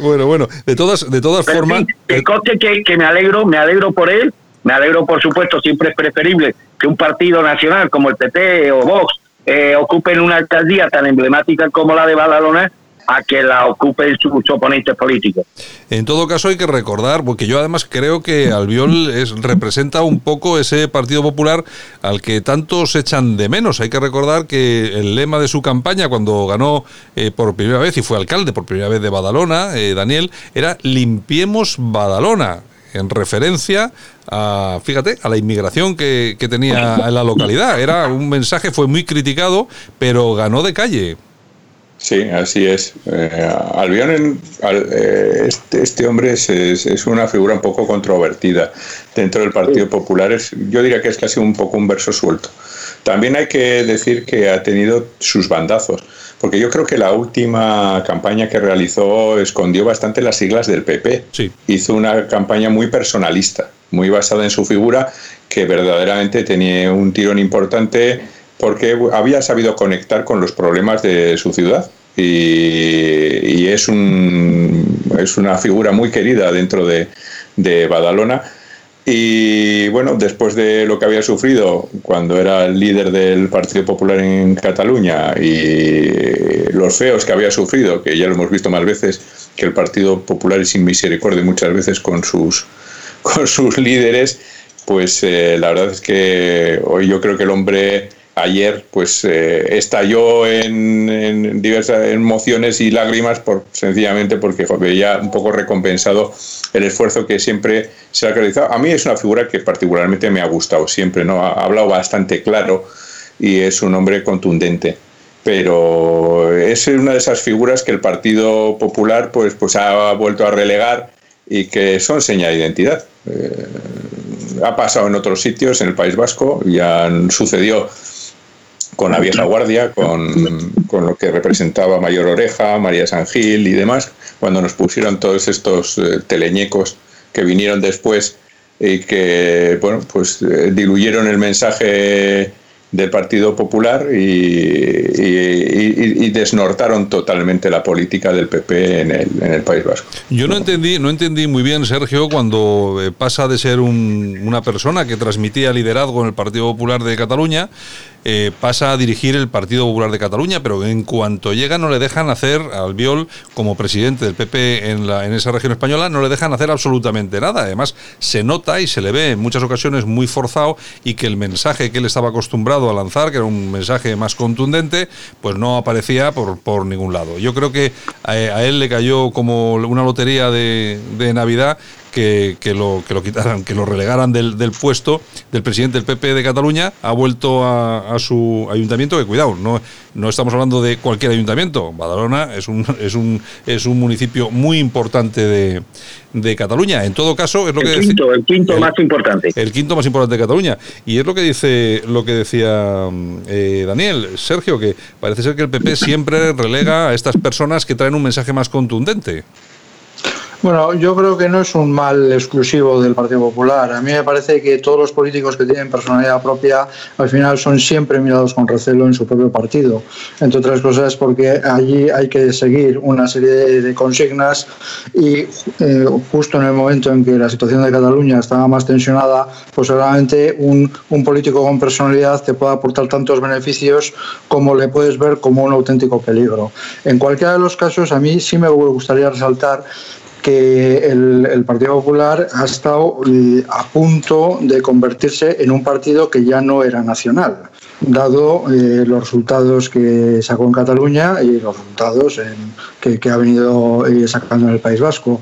Bueno, bueno, de todas, de todas Pero formas. sí, que conste que, que me alegro, me alegro por él, me alegro por supuesto, siempre es preferible que un partido nacional como el PP o Vox eh, ocupen una alcaldía tan emblemática como la de Badalona a que la ocupen sus oponentes políticos. En todo caso hay que recordar, porque yo además creo que Albiol es, representa un poco ese Partido Popular al que tantos echan de menos. Hay que recordar que el lema de su campaña cuando ganó eh, por primera vez y fue alcalde por primera vez de Badalona, eh, Daniel, era limpiemos Badalona en referencia a, fíjate, a la inmigración que, que tenía en la localidad. Era un mensaje, fue muy criticado, pero ganó de calle. Sí, así es. Eh, en- al- eh, este, este hombre es, es- es una figura un poco controvertida dentro del Partido Popular. Es, yo diría que es casi un poco un verso suelto. También hay que decir que ha tenido sus bandazos, porque yo creo que la última campaña que realizó escondió bastante las siglas del PP. Hizo una campaña muy personalista, muy basada en su figura, que verdaderamente tenía un tirón importante porque había sabido conectar con los problemas de su ciudad y, es, un, es una figura muy querida dentro de, de Badalona. Y bueno, después de lo que había sufrido cuando era el líder del Partido Popular en Cataluña y los feos que había sufrido, que ya lo hemos visto más veces, que el Partido Popular es sin misericordia muchas veces con sus, con sus líderes, pues eh, la verdad es que hoy yo creo que el hombre ayer pues eh, estalló en, en diversas emociones y lágrimas por sencillamente porque veía un poco recompensado el esfuerzo que siempre se ha realizado. A mí es una figura que particularmente me ha gustado siempre, ¿no? Ha hablado bastante claro y es un hombre contundente. Pero es una de esas figuras que el Partido Popular pues, pues ha vuelto a relegar y que son seña de identidad. Eh, ha pasado en otros sitios, en el País Vasco, ya sucedió con la vieja guardia, con, con lo que representaba Mayor Oreja, María San Gil y demás, cuando nos pusieron todos estos eh, teleñecos que vinieron después y que bueno pues eh, diluyeron el mensaje del Partido Popular y, desnortaron totalmente la política del PP en el, en el País Vasco. Yo no entendí, no entendí muy bien, Sergio, cuando eh, pasa de ser un- una persona que transmitía liderazgo en el Partido Popular de Cataluña, eh, pasa a dirigir el Partido Popular de Cataluña, pero en cuanto llega no le dejan hacer al Viol como presidente del PP en, la, en esa región española, no le dejan hacer absolutamente nada. Además, se nota y se le ve en muchas ocasiones muy forzado y que el mensaje que él estaba acostumbrado a lanzar, que era un mensaje más contundente, pues no aparecía por, por ningún lado. Yo creo que a, a él le cayó como una lotería de, de Navidad que, que lo, que lo quitaran, que lo relegaran del, del puesto del presidente del PP de Cataluña, ha vuelto a, a su ayuntamiento, que cuidado, no, no estamos hablando de cualquier ayuntamiento. Badalona es un, es un, es un municipio muy importante de, de Cataluña. En todo caso, es lo El que quinto, el quinto más importante. El quinto más importante de Cataluña. Y es lo que dice lo que decía eh, Daniel, Sergio, que parece ser que el PP siempre relega a estas personas que traen un mensaje más contundente. Bueno, yo creo que no es un mal exclusivo del Partido Popular. A mí me parece que todos los políticos que tienen personalidad propia al final son siempre mirados con recelo en su propio partido. Entre otras cosas porque allí hay que seguir una serie de, consignas y eh, justo en el momento en que la situación de Cataluña estaba más tensionada, pues seguramente un, un político con personalidad te puede aportar tantos beneficios como le puedes ver como un auténtico peligro. En cualquiera de los casos, a mí sí me gustaría resaltar que el, el Partido Popular ha estado eh, a punto de convertirse en un partido que ya no era nacional dado eh, los resultados que sacó en Cataluña y los resultados en- que, ha venido eh, sacando en el País Vasco.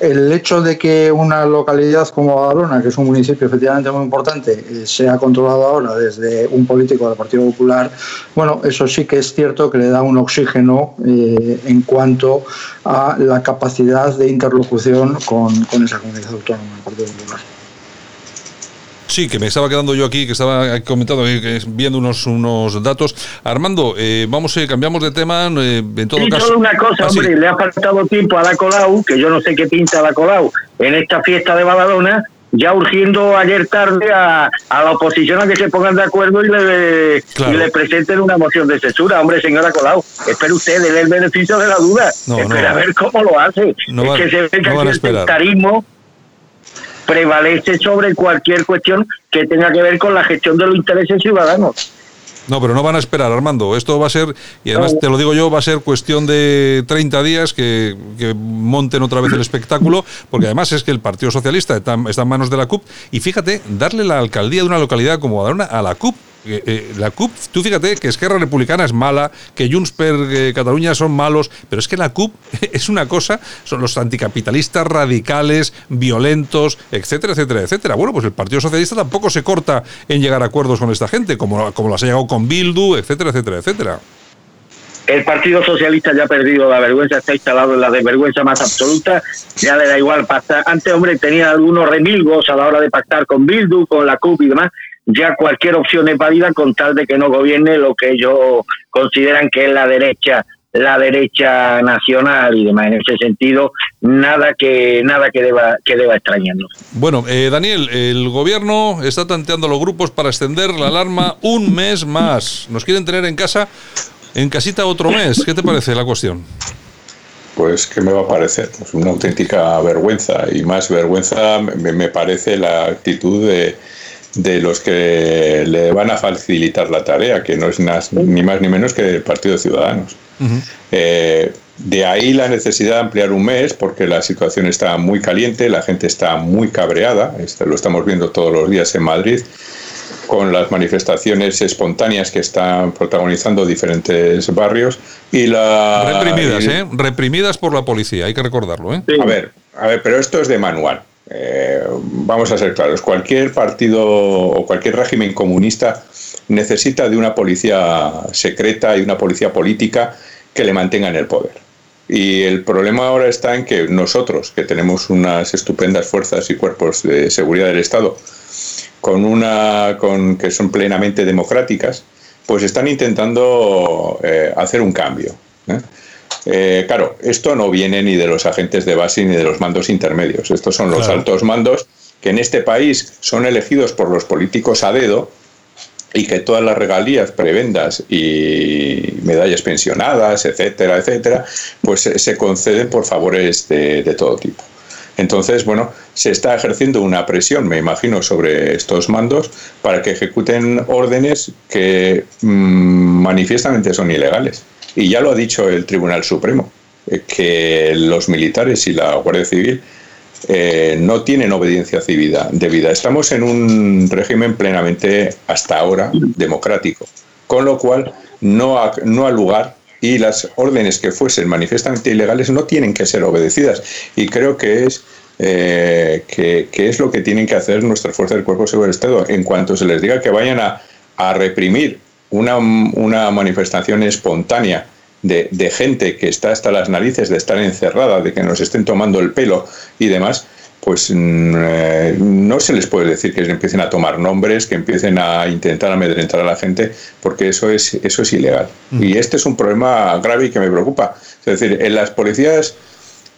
El hecho de que una localidad como Badalona, que es un municipio efectivamente muy importante, eh, sea controlado ahora desde un político del Partido Popular, bueno, eso sí que es cierto que le da un oxígeno eh, en cuanto a la capacidad de interlocución con, con esa comunidad autónoma del Partido Popular. Sí, que me estaba quedando yo aquí, que estaba comentando, aquí, que viendo unos, unos datos. Armando, eh, vamos, eh, cambiamos de tema. eh, en todo Sí, caso. solo una cosa, Ah, sí. hombre, le ha faltado tiempo a la Colau, que yo no sé qué pinta la Colau en esta fiesta de Badalona, ya urgiendo ayer tarde a, a la oposición a que se pongan de acuerdo y le, Claro. y le presenten una moción de censura. Hombre, señora Colau, espere usted, déle el beneficio de la duda. No, espere no. a ver cómo lo hace. No es van- que se ve que no el sectarismo prevalece sobre cualquier cuestión que tenga que ver con la gestión de los intereses ciudadanos. No, pero no van a esperar, Armando. Esto va a ser, y además te lo digo yo, va a ser cuestión de 30 días que, que monten otra vez el espectáculo, porque además es que el Partido Socialista está, está en manos de la CUP. Y fíjate, darle la alcaldía de una localidad como Badalona a la CUP. Eh, eh, la CUP, tú fíjate que Esquerra Republicana es mala, que Junts per eh, Cataluña son malos, pero es que la CUP es una cosa, son los anticapitalistas radicales, violentos, etcétera, etcétera, etcétera. Bueno, pues el Partido Socialista tampoco se corta en llegar a acuerdos con esta gente, como, como las ha llegado con Bildu, etcétera, etcétera, etcétera. El Partido Socialista ya ha perdido la vergüenza, está instalado en la desvergüenza más absoluta, ya le da igual pactar. Antes, hombre, tenía algunos remilgos a la hora de pactar con Bildu, con la CUP y demás. Ya cualquier opción es válida con tal de que no gobierne lo que ellos consideran que es la derecha la derecha nacional y demás en ese sentido nada que nada que deba que deba extrañarnos Bueno, eh, Daniel, el gobierno está tanteando los grupos para extender la alarma un mes más. Nos quieren tener en casa, en casita otro mes. ¿Qué te parece la cuestión? Pues, ¿qué me va a parecer? Pues una auténtica vergüenza. Y más vergüenza me, me parece la actitud de, de los que le van a facilitar la tarea, que no es nas- ni más ni menos que el Partido de Ciudadanos. Eh, de ahí la necesidad de ampliar un mes, porque la situación está muy caliente, la gente está muy cabreada, esto lo estamos viendo todos los días en Madrid, con las manifestaciones espontáneas que están protagonizando diferentes barrios y la Reprimidas, y- ¿eh? Reprimidas por la policía, hay que recordarlo, ¿eh? a ver, a ver, pero esto es de manual. Eh, vamos a ser claros. Cualquier partido o cualquier régimen comunista necesita de una policía secreta y una policía política que le mantenga en el poder. Y el problema ahora está en que nosotros, que tenemos unas estupendas fuerzas y cuerpos de seguridad del Estado, con una con que son plenamente democráticas, pues están intentando eh, hacer un cambio. ¿eh? Eh, claro, esto no viene ni de los agentes de base ni de los mandos intermedios. Estos son los Claro. altos mandos que en este país son elegidos por los políticos a dedo y que todas las regalías, prebendas y medallas pensionadas, etcétera, etcétera, pues se, conceden por favores de, de todo tipo. Entonces, bueno, se está ejerciendo una presión, me imagino, sobre estos mandos para que ejecuten órdenes que mm, manifiestamente son ilegales. Y ya lo ha dicho el Tribunal Supremo, eh, que los militares y la Guardia Civil eh, no tienen obediencia civida debida. Estamos en un régimen plenamente, hasta ahora, democrático, con lo cual no ha, no lugar y las órdenes que fuesen manifiestamente ilegales no tienen que ser obedecidas. Y creo que es, eh, que, que es lo que tienen que hacer nuestras fuerzas del Cuerpo de Seguridad del Estado. En cuanto se les diga que vayan a, a reprimir una, una manifestación espontánea de, de gente que está hasta las narices de estar encerrada, de que nos estén tomando el pelo y demás, pues mm, eh, no se les puede decir que empiecen a tomar nombres, que empiecen a intentar amedrentar a la gente, porque eso es, eso es ilegal. Y este es un problema grave y que me preocupa. Es decir, en las policías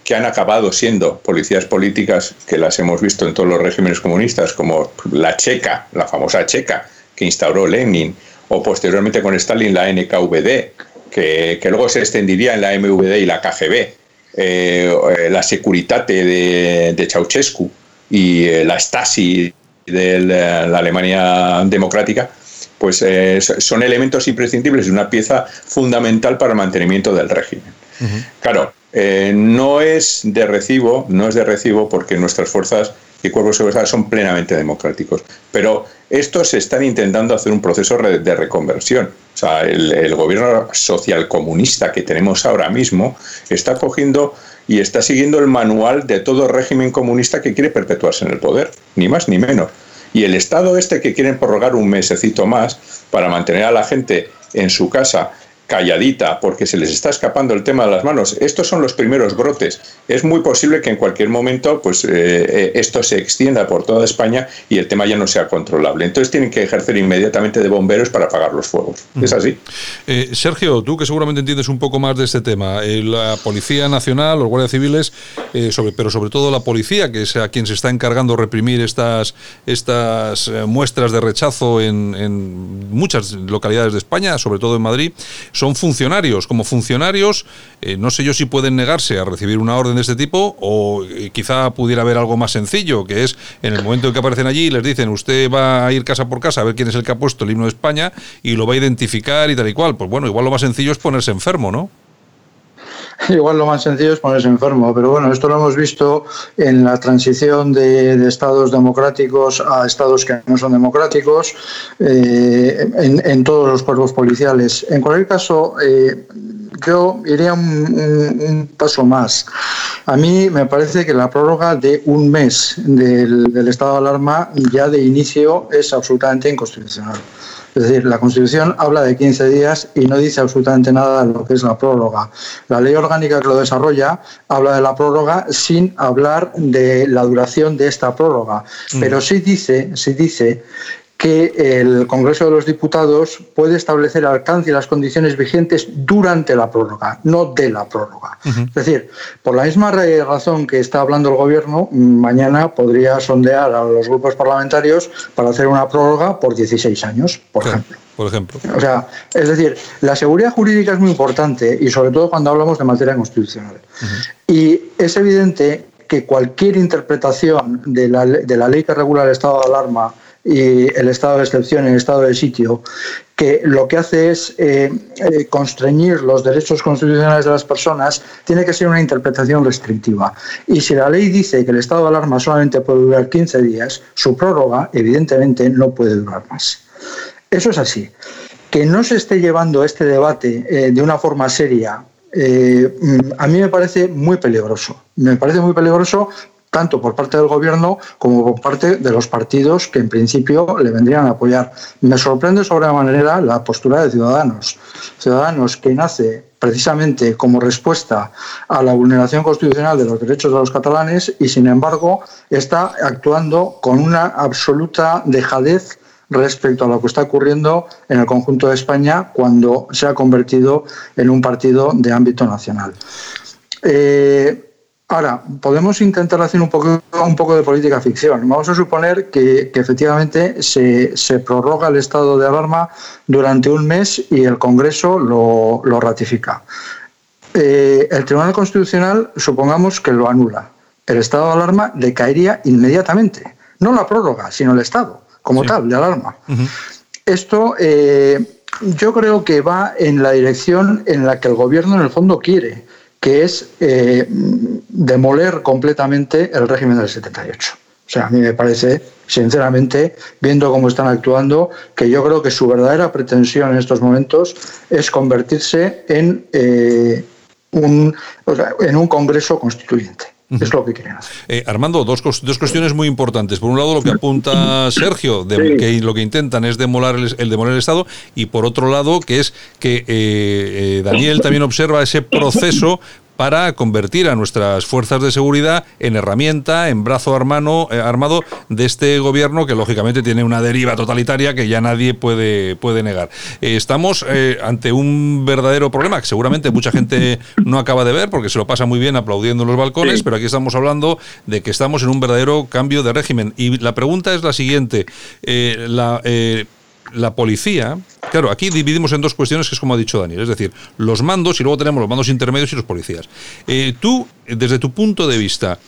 que han acabado siendo policías políticas, que las hemos visto en todos los regímenes comunistas, como la checa, la famosa checa, que instauró Lenin, o posteriormente con Stalin la NKVD, que, que luego se extendería en la MVD y la KGB, eh, eh, la Securitate de, de Ceausescu y eh, la Stasi de la, la Alemania democrática, pues eh, son elementos imprescindibles de una pieza fundamental para el mantenimiento del régimen. Claro, no es de recibo, no es de recibo porque nuestras fuerzas y cuerpos de seguridad son plenamente democráticos. Pero estos están intentando hacer un proceso de reconversión. O sea, el, el gobierno social comunista que tenemos ahora mismo está cogiendo y está siguiendo el manual de todo régimen comunista que quiere perpetuarse en el poder, ni más ni menos. Y el Estado este que quieren prorrogar un mesecito más para mantener a la gente en su casa calladita porque se les está escapando el tema de las manos. Estos son los primeros brotes. Es muy posible que en cualquier momento pues, eh, eh, esto se extienda por toda España y el tema ya no sea controlable. Entonces tienen que ejercer inmediatamente de bomberos para apagar los fuegos. Es así. Eh, Sergio, tú que seguramente entiendes un poco más de este tema, eh, la Policía Nacional, los guardias civiles, sobre, pero sobre todo la policía, que es a quien se está encargando de reprimir estas, estas muestras de rechazo en, en muchas localidades de España, sobre todo en Madrid, son funcionarios. Como funcionarios, eh, no sé yo si pueden negarse a recibir una orden de este tipo o eh, quizá pudiera haber algo más sencillo, que es en el momento en que aparecen allí les dicen usted va a ir casa por casa a ver quién es el que ha puesto el himno de España y lo va a identificar y tal y cual. Pues bueno, igual lo más sencillo es ponerse enfermo, ¿no? Igual lo más sencillo es ponerse enfermo, pero bueno, esto lo hemos visto en la transición de, estados democráticos a estados que no son democráticos, eh, en, todos los cuerpos policiales. En cualquier caso, eh, yo iría un, paso más. A mí me parece que la prórroga de un mes del estado de alarma ya de inicio es absolutamente inconstitucional. Es decir, la Constitución habla de 15 días y no dice absolutamente nada de lo que es la prórroga. La ley orgánica que lo desarrolla habla de la prórroga sin hablar de la duración de esta prórroga, pero sí dice, sí dice que el Congreso de los Diputados puede establecer el alcance y las condiciones vigentes durante la prórroga, no de la prórroga. Es decir, por la misma ra- razón que está hablando el Gobierno, mañana podría sondear a los grupos parlamentarios para hacer una prórroga por 16 años, por ejemplo. Por ejemplo. O sea, es decir, la seguridad jurídica es muy importante y sobre todo cuando hablamos de materia constitucional. Y es evidente que cualquier interpretación de la, de la ley que regula el estado de alarma y el estado de excepción y el estado de sitio, que lo que hace es eh, eh, constreñir los derechos constitucionales de las personas, tiene que ser una interpretación restrictiva. Y si la ley dice que el estado de alarma solamente puede durar 15 días, su prórroga, evidentemente, no puede durar más. Eso es así. Que no se esté llevando este debate eh, de una forma seria, eh, mm, a mí me parece muy peligroso. Me parece muy peligroso tanto por parte del gobierno como por parte de los partidos que en principio le vendrían a apoyar. Me sorprende sobremanera la postura de Ciudadanos. Ciudadanos que nace precisamente como respuesta a la vulneración constitucional de los derechos de los catalanes y sin embargo está actuando con una absoluta dejadez respecto a lo que está ocurriendo en el conjunto de España cuando se ha convertido en un partido de ámbito nacional. Eh, ahora, podemos intentar hacer un poco, un poco de política ficción. Vamos a suponer que, que efectivamente se, se prorroga el estado de alarma durante un mes y el Congreso lo, lo ratifica. Eh, el Tribunal Constitucional, supongamos que lo anula. El estado de alarma decaería inmediatamente. No la prórroga, sino el estado como tal de alarma. Esto eh, yo creo que va en la dirección en la que el gobierno en el fondo quiere, que es eh, demoler completamente el régimen del 78. O sea, a mí me parece, sinceramente, viendo cómo están actuando, que yo creo que su verdadera pretensión en estos momentos es convertirse en, eh, un, o sea, en un Congreso constituyente. Es lo que quieren hacer. Eh, Armando, dos, dos cuestiones muy importantes. Por un lado, lo que apunta Sergio, de, Sí. que lo que intentan es demoler el, el demoler el Estado, y por otro lado, que es que eh, eh, Daniel también observa ese proceso para convertir a nuestras fuerzas de seguridad en herramienta, en brazo armano, eh, armado de este gobierno que lógicamente tiene una deriva totalitaria que ya nadie puede, puede negar. Eh, estamos eh, ante un verdadero problema que seguramente mucha gente no acaba de ver porque se lo pasa muy bien aplaudiendo en los balcones, pero aquí estamos hablando de que estamos en un verdadero cambio de régimen. Y la pregunta es la siguiente. la, la policía, claro, aquí dividimos en dos cuestiones que es como ha dicho Daniel, es decir, los mandos y luego tenemos los mandos intermedios y los policías. Eh, tú, desde tu punto de vista,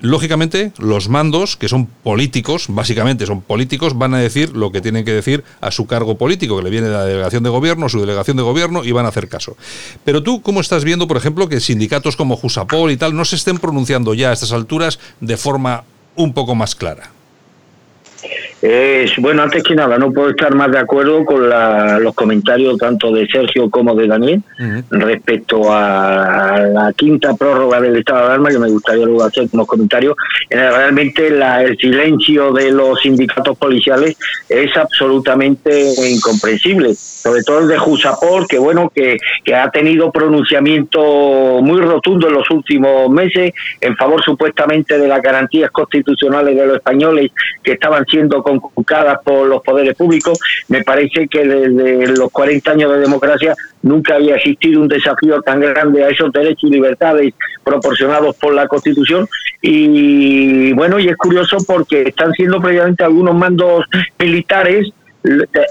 lógicamente, los mandos, que son políticos, básicamente son políticos, van a decir lo que tienen que decir a su cargo político, que le viene de la delegación de gobierno, su delegación de gobierno, y van a hacer caso. Pero tú, ¿cómo estás viendo, por ejemplo, que sindicatos como Jusapol y tal no se estén pronunciando ya a estas alturas de forma un poco más clara? Eh, bueno, antes que nada, no puedo estar más de acuerdo con la- los comentarios tanto de Sergio como de Daniel respecto a la quinta prórroga del estado de alarma, que me gustaría luego hacer unos comentarios. Eh, realmente la- el silencio de los sindicatos policiales es absolutamente incomprensible, sobre todo el de Jusapol, que bueno, que, que ha tenido pronunciamiento muy rotundo en los últimos meses en favor supuestamente de las garantías constitucionales de los españoles que estaban siendo conculcadas por los poderes públicos. Me parece que desde los 40 años de democracia nunca había existido un desafío tan grande a esos derechos y libertades proporcionados por la Constitución. Y bueno, y es curioso porque están siendo previamente algunos mandos militares,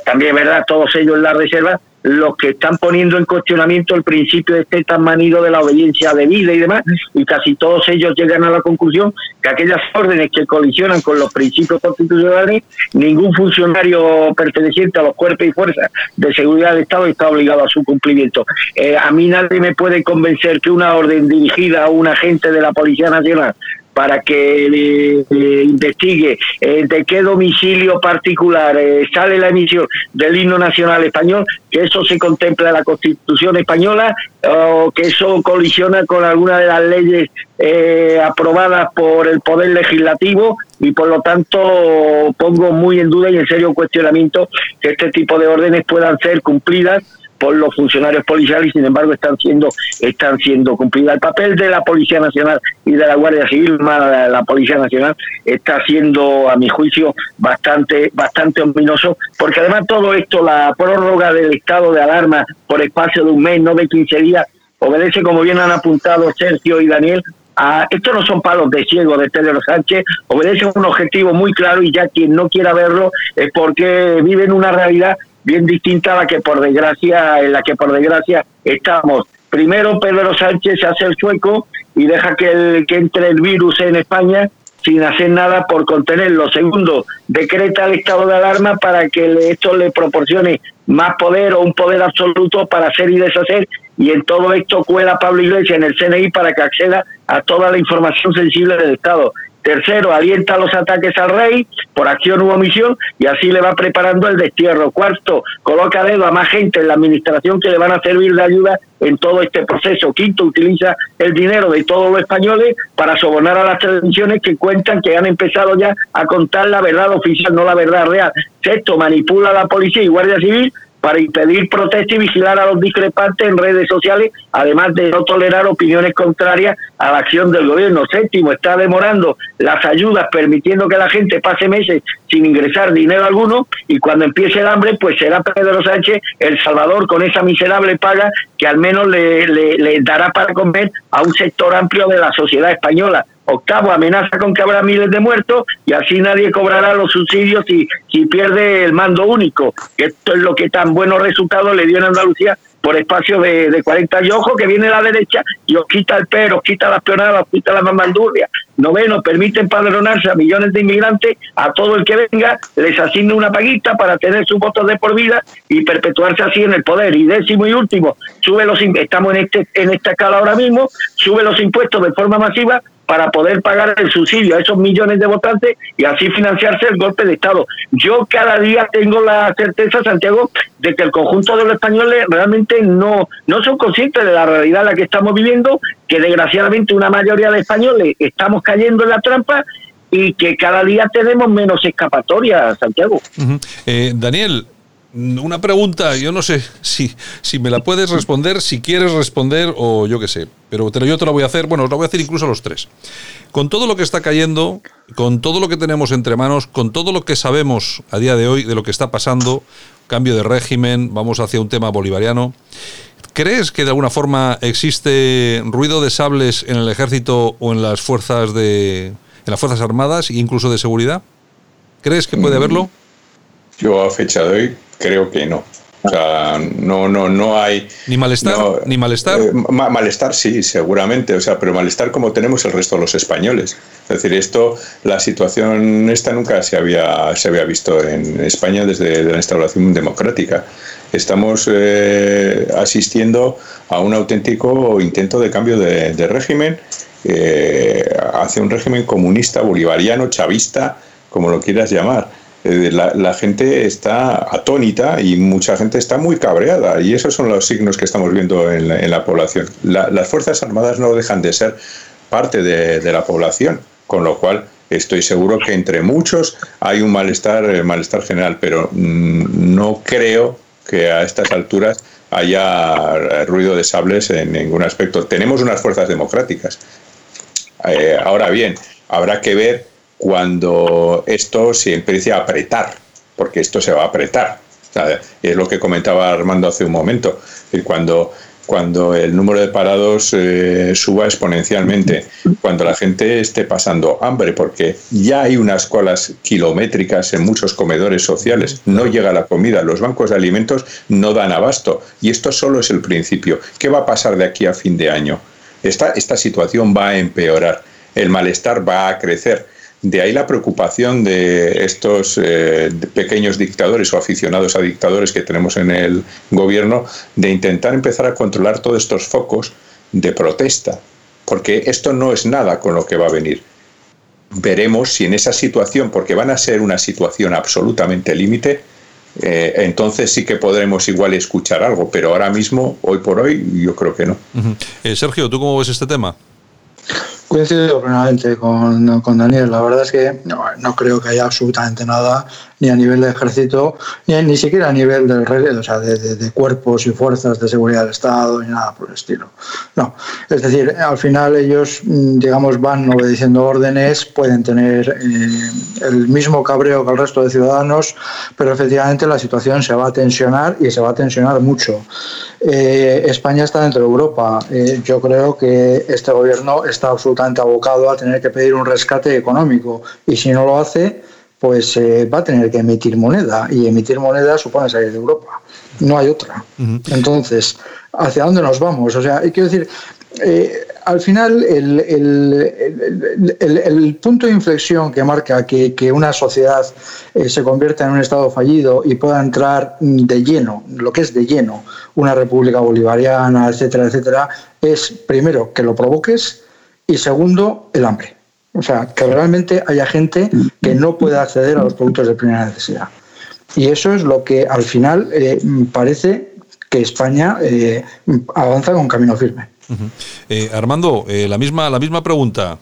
también verdad, todos ellos en la reserva, los que están poniendo en cuestionamiento el principio de este tan manido de la obediencia debida y demás, y casi todos ellos llegan a la conclusión que aquellas órdenes que colisionan con los principios constitucionales, ningún funcionario perteneciente a los cuerpos y fuerzas de seguridad del Estado está obligado a su cumplimiento. Eh, a mí nadie me puede convencer que una orden dirigida a un agente de la Policía Nacional para que eh, eh, investigue eh, de qué domicilio particular eh, sale la emisión del himno nacional español, que eso se contempla en la Constitución española o que eso colisiona con alguna de las leyes eh, aprobadas por el Poder Legislativo y por lo tanto pongo muy en duda y en serio cuestionamiento que este tipo de órdenes puedan ser cumplidas por los funcionarios policiales y sin embargo están siendo están siendo cumplidas. El papel de la Policía Nacional y de la Guardia Civil, más la, Policía Nacional, está siendo, a mi juicio, bastante bastante ominoso, porque además todo esto, la prórroga del estado de alarma por espacio de un mes, no de 15 días, obedece, como bien han apuntado Sergio y Daniel, a, esto no son palos de ciego de Pedro Sánchez, obedece a un objetivo muy claro y ya quien no quiera verlo es porque vive en una realidad bien distinta a la que por desgracia, en la que por desgracia estamos. Primero Pedro Sánchez hace el sueco y deja que, que entre el virus en España sin hacer nada por contenerlo. Segundo, decreta el estado de alarma para que esto le proporcione más poder o un poder absoluto para hacer y deshacer y en todo esto cuela Pablo Iglesias en el CNI para que acceda a toda la información sensible del Estado. Tercero, alienta los ataques al rey por acción u omisión y así le va preparando el destierro. Cuarto, coloca dedo a más gente en la administración que le van a servir de ayuda en todo este proceso. Quinto, utiliza el dinero de todos los españoles para sobornar a las televisiones que cuentan que han empezado ya a contar la verdad oficial, no la verdad real. Sexto, manipula a la policía y guardia civil para impedir protesta y vigilar a los discrepantes en redes sociales, además de no tolerar opiniones contrarias a la acción del gobierno. Séptimo, está demorando las ayudas, permitiendo que la gente pase meses sin ingresar dinero alguno y cuando empiece el hambre, pues será Pedro Sánchez el salvador con esa miserable paga que al menos le, le- le dará para comer a un sector amplio de la sociedad española. Octavo, amenaza con que habrá miles de muertos y así nadie cobrará los subsidios si, si pierde el mando único. Esto es lo que tan buenos resultados le dio en Andalucía por espacio de, de 40 años. Ojo que viene la derecha y os quita el perro, os quita las peonadas, os quita la mamandurria. Noveno, permite empadronarse a millones de inmigrantes, a todo el que venga, les asigna una paguita para tener sus votos de por vida y perpetuarse así en el poder. Y décimo y último, sube los estamos en este en esta escala ahora mismo, sube los impuestos de forma masiva para poder pagar el subsidio a esos millones de votantes y así financiarse el golpe de Estado. Yo cada día tengo la certeza, Santiago, de que el conjunto de los españoles realmente no, no son conscientes de la realidad en la que estamos viviendo, que desgraciadamente una mayoría de españoles estamos cayendo en la trampa y que cada día tenemos menos escapatoria, Santiago. Eh, Daniel, una pregunta, yo no sé si, si me la puedes responder, si quieres responder o yo qué sé, pero te yo te la voy a hacer, bueno, os la voy a hacer incluso a los tres. Con todo lo que está cayendo, con todo lo que tenemos entre manos, con todo lo que sabemos a día de hoy de lo que está pasando, cambio de régimen, vamos hacia un tema bolivariano, ¿crees que de alguna forma existe ruido de sables en el ejército o en las fuerzas de en las fuerzas armadas e incluso de seguridad? ¿Crees que puede haberlo? Yo a fecha de hoy creo que no. O sea, no, no, no hay. Ni malestar, no, ni malestar. eh, ma- malestar sí, seguramente. O sea, pero malestar como tenemos el resto de los españoles. Es decir, esto, la situación esta nunca se había, se había visto en España desde la instauración democrática. Estamos eh, asistiendo a un auténtico intento de cambio de, de régimen eh, hacia un régimen comunista, bolivariano, chavista, como lo quieras llamar. Eh, La, gente está atónita y mucha gente está muy cabreada y esos son los signos que estamos viendo en la, población. La- las Fuerzas Armadas no dejan de ser parte de, la población, con lo cual estoy seguro que entre muchos hay un malestar, eh, malestar general, pero mm, no creo que a estas alturas haya ruido de sables en ningún aspecto. Tenemos unas fuerzas democráticas, eh, ahora bien, habrá que ver cuando esto se empiece a apretar, porque esto se va a apretar. Es lo que comentaba Armando hace un momento. Es decir, Cuando, cuando el número de parados eh, suba exponencialmente, cuando la gente esté pasando hambre, porque ya hay unas colas kilométricas en muchos comedores sociales, no llega la comida, los bancos de alimentos no dan abasto. Y esto solo es el principio. ¿Qué va a pasar de aquí a fin de año? Esta, esta situación va a empeorar, el malestar va a crecer. De ahí la preocupación de estos eh, pequeños dictadores o aficionados a dictadores que tenemos en el gobierno de intentar empezar a controlar todos estos focos de protesta, porque esto no es nada con lo que va a venir. Veremos si en esa situación, porque van a ser una situación absolutamente límite, eh, entonces sí que podremos igual escuchar algo, pero ahora mismo, hoy por hoy, yo creo que no. Eh, Sergio, ¿tú cómo ves este tema? Coincido plenamente con, con Daniel. La verdad es que no, no creo que haya absolutamente nada, ni a nivel de ejército, ni, ni siquiera a nivel del, o sea, de, de- de cuerpos y fuerzas de seguridad del Estado, ni nada por el estilo. No. Es decir, al final ellos, mm, digamos, van obedeciendo órdenes, pueden tener eh, el mismo cabreo que el resto de ciudadanos, pero efectivamente la situación se va a tensionar y se va a tensionar mucho. Eh, España está dentro de Europa. Eh, yo creo que este gobierno está absolutamente abocado a tener que pedir un rescate económico y si no lo hace, pues eh, va a tener que emitir moneda y emitir moneda supone salir de Europa. No hay otra. Entonces, ¿hacia dónde nos vamos? O sea, quiero decir, eh, al final el, el- el- el- punto de inflexión que marca que, que una sociedad eh, se convierta en un Estado fallido y pueda entrar de lleno, lo que es de lleno, una república bolivariana, etcétera, etcétera, es primero que lo provoques y segundo el hambre. O sea, que realmente haya gente que no pueda acceder a los productos de primera necesidad. Y eso es lo que al final eh, parece que España eh, avanza con camino firme. Eh, Armando, eh, la, misma, la misma pregunta.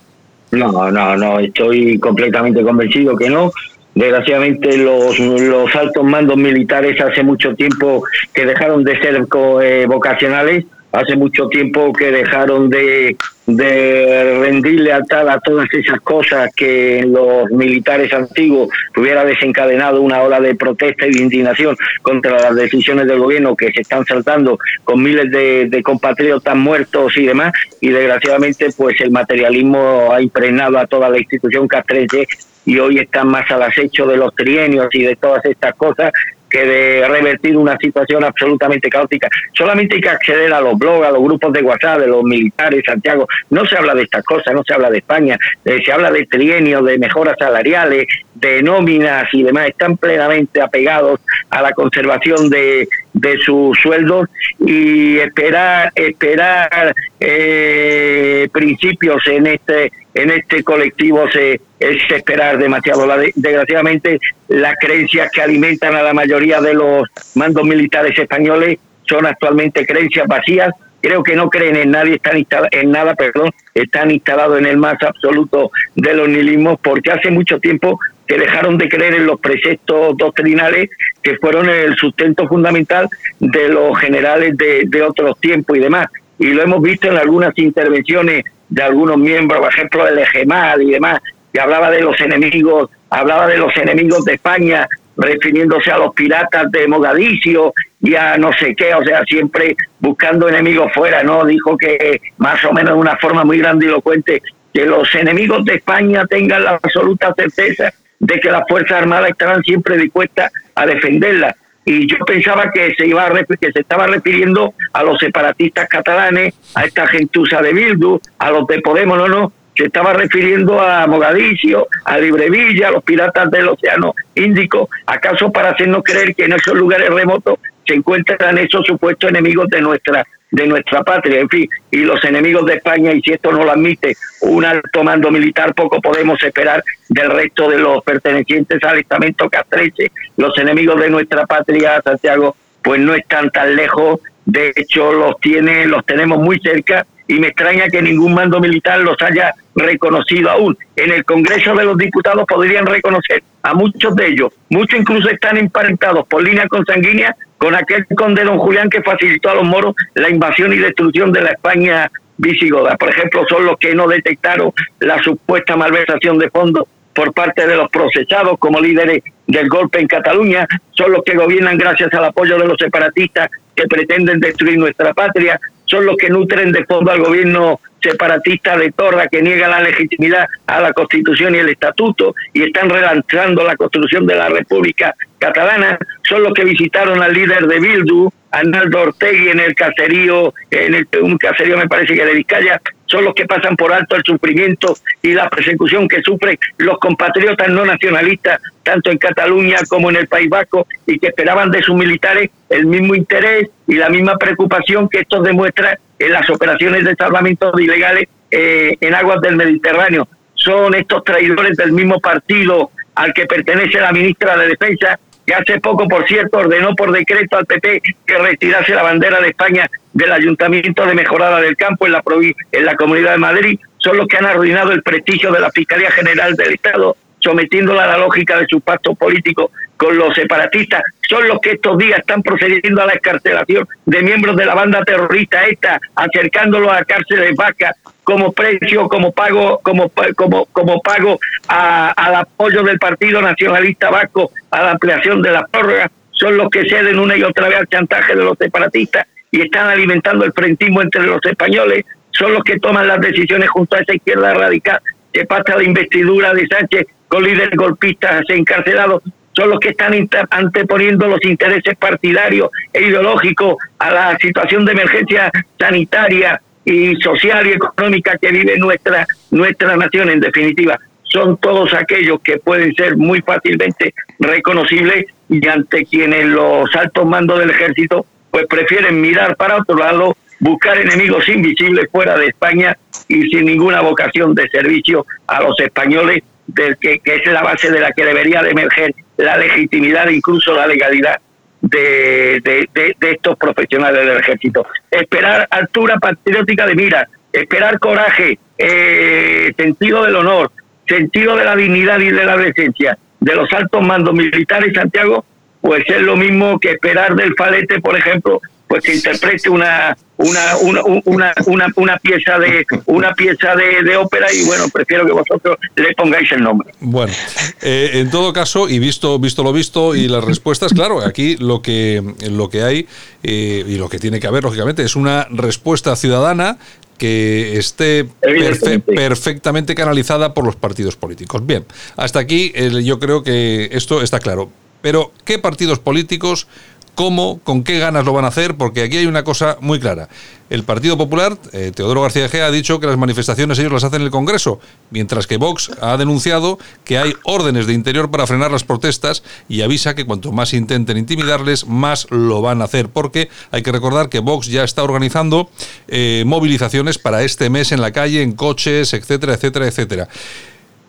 No, no, no, estoy completamente convencido que no. Desgraciadamente los, los altos mandos militares hace mucho tiempo que dejaron de ser co- eh, vocacionales, hace mucho tiempo que dejaron de, rendir lealtad a todas esas cosas que en los militares antiguos hubiera desencadenado una ola de protesta y de indignación contra las decisiones del gobierno que se están saltando con miles de, de compatriotas muertos y demás. Y desgraciadamente pues el materialismo ha impregnado a toda la institución castrense y hoy están más al acecho de los trienios y de todas estas cosas que de revertir una situación absolutamente caótica. Solamente hay que acceder a los blogs, a los grupos de WhatsApp de los militares, Santiago. No se habla de estas cosas, no se habla de España, eh, se habla de trienios, de mejoras salariales, de nóminas y demás. Están plenamente apegados a la conservación de, de sus sueldos y esperar, esperar eh, principios en este en este colectivo se es esperar demasiado. La de- desgraciadamente, las creencias que alimentan a la mayoría de los mandos militares españoles son actualmente creencias vacías. Creo que no creen en nadie, están en nada, perdón, están instalados en el más absoluto de los nihilismos, porque hace mucho tiempo que dejaron de creer en los preceptos doctrinales que fueron el sustento fundamental de los generales de otros tiempos y demás. Y lo hemos visto en algunas intervenciones de algunos miembros, por ejemplo, del EGEMAL y demás, que hablaba de los enemigos, hablaba de los enemigos de España, refiriéndose a los piratas de Mogadiscio y a no sé qué, o sea, siempre buscando enemigos fuera, ¿no? Dijo que más o menos de una forma muy grandilocuente, que los enemigos de España tengan la absoluta certeza de que las Fuerzas Armadas estarán siempre dispuestas a defenderla. Y yo pensaba que se iba a que se estaba refiriendo a los separatistas catalanes, a esta gentuza de Bildu, a los de Podemos, no, no, se estaba refiriendo a Mogadiscio, a Librevilla, a los piratas del Océano Índico, acaso para hacernos creer que en esos lugares remotos se encuentran esos supuestos enemigos de nuestra de nuestra patria, en fin, y los enemigos de España, y si esto no lo admite un alto mando militar, poco podemos esperar del resto de los pertenecientes al estamento castreche. Los enemigos de nuestra patria, Santiago, pues no están tan lejos, de hecho los tiene, los tenemos muy cerca, y me extraña que ningún mando militar los haya reconocido aún. En el Congreso de los Diputados podrían reconocer a muchos de ellos, muchos incluso están emparentados por línea consanguínea con aquel conde don Julián que facilitó a los moros la invasión y destrucción de la España visigoda. Por ejemplo, son los que no detectaron la supuesta malversación de fondos por parte de los procesados como líderes del golpe en Cataluña, son los que gobiernan gracias al apoyo de los separatistas que pretenden destruir nuestra patria, son los que nutren de fondo al gobierno separatista de Torra que niega la legitimidad a la Constitución y el Estatuto y están relanzando la construcción de la República Catalana, son los que visitaron al líder de Bildu, Arnaldo Ortegui, en el caserío, en el, un caserío me parece que de Vizcaya, son los que pasan por alto el sufrimiento y la persecución que sufren los compatriotas no nacionalistas, tanto en Cataluña como en el País Vasco, y que esperaban de sus militares el mismo interés y la misma preocupación que estos demuestran en las operaciones de salvamento de ilegales eh, en aguas del Mediterráneo. Son estos traidores del mismo partido al que pertenece la ministra de Defensa, que hace poco, por cierto, ordenó por decreto al PP que retirase la bandera de España del Ayuntamiento de Mejorada del Campo en la, en la Comunidad de Madrid, son los que han arruinado el prestigio de la Fiscalía General del Estado, sometiéndola a la lógica de su pacto político con los separatistas, son los que estos días están procediendo a la escarcelación de miembros de la banda terrorista esta, acercándolos a cárceles vacas como precio, como pago, como como como pago a- al apoyo del Partido Nacionalista Vasco a la ampliación de la prórroga, son los que ceden una y otra vez al chantaje de los separatistas y están alimentando el frentismo entre los españoles, son los que toman las decisiones junto a esa izquierda radical que pasa la investidura de Sánchez con líderes golpistas encarcelados, son los que están anteponiendo los intereses partidarios e ideológicos a la situación de emergencia sanitaria y social y económica que vive nuestra nuestra nación en definitiva. Son todos aquellos que pueden ser muy fácilmente reconocibles y ante quienes los altos mandos del ejército pues prefieren mirar para otro lado, buscar enemigos invisibles fuera de España y sin ninguna vocación de servicio a los españoles, del que, que es la base de la que debería de emerger la legitimidad e incluso la legalidad de, de- de- de estos profesionales del ejército. Esperar altura patriótica de mira, esperar coraje, eh, sentido del honor, sentido de la dignidad y de la decencia de los altos mandos militares, Santiago, pues es lo mismo que esperar del falete, por ejemplo, pues que interprete una una una una una, una pieza de una pieza de, de ópera y bueno, prefiero que vosotros le pongáis el nombre. Bueno, eh, en todo caso, y visto, visto lo visto y las respuestas, claro, aquí lo que, lo que hay eh, y lo que tiene que haber, lógicamente, es una respuesta ciudadana que esté perfe- perfectamente canalizada por los partidos políticos. Bien, hasta aquí yo creo que esto está claro. Pero, ¿qué partidos políticos, cómo, con qué ganas lo van a hacer? Porque aquí hay una cosa muy clara. El Partido Popular, eh, Teodoro García Gea, ha dicho que las manifestaciones ellos las hacen en el Congreso, mientras que Vox ha denunciado que hay órdenes de interior para frenar las protestas y avisa que cuanto más intenten intimidarles, más lo van a hacer, porque hay que recordar que Vox ya está organizando eh, movilizaciones para este mes en la calle, en coches, etcétera, etcétera, etcétera.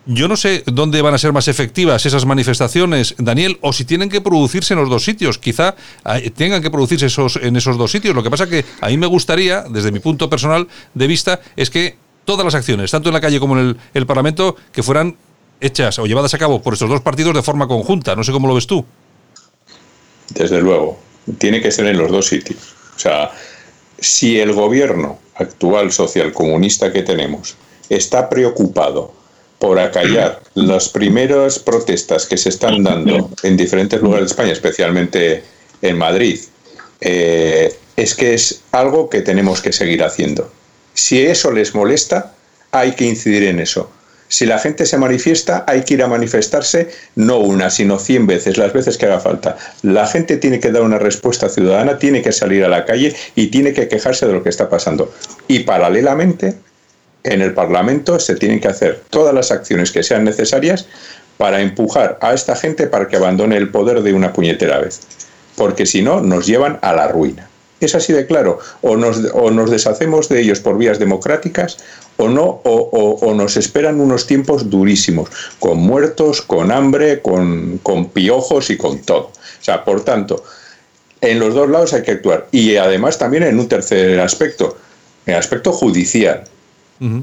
Yo no sé dónde van a ser más efectivas esas manifestaciones, Daniel, o si tienen que producirse en los dos sitios. Quizá eh, tengan que producirse esos, en esos dos sitios. Lo que pasa que a mí me gustaría, desde mi punto personal de vista, es que todas las acciones, tanto en la calle como en el, el Parlamento, que fueran hechas o llevadas a cabo por estos dos partidos de forma conjunta. No sé cómo lo ves tú. Desde luego, tiene que ser en los dos sitios. O sea, si el gobierno actual socialcomunista que tenemos está preocupado por acallar las primeras protestas que se están dando en diferentes lugares de España, especialmente en Madrid, eh, es que es algo que tenemos que seguir haciendo. Si eso les molesta, hay que incidir en eso. Si la gente se manifiesta, hay que ir a manifestarse no una, sino cien veces, las veces que haga falta. La gente tiene que dar una respuesta ciudadana, tiene que salir a la calle y tiene que quejarse de lo que está pasando. Y paralelamente, en el Parlamento se tienen que hacer todas las acciones que sean necesarias para empujar a esta gente para que abandone el poder de una puñetera vez. Porque si no, nos llevan a la ruina. Es así de claro. O nos, o nos deshacemos de ellos por vías democráticas o no, o, o- nos esperan unos tiempos durísimos, con muertos, con hambre, con, con piojos y con todo. O sea, por tanto, en los dos lados hay que actuar. Y además también en un tercer aspecto, en el aspecto judicial.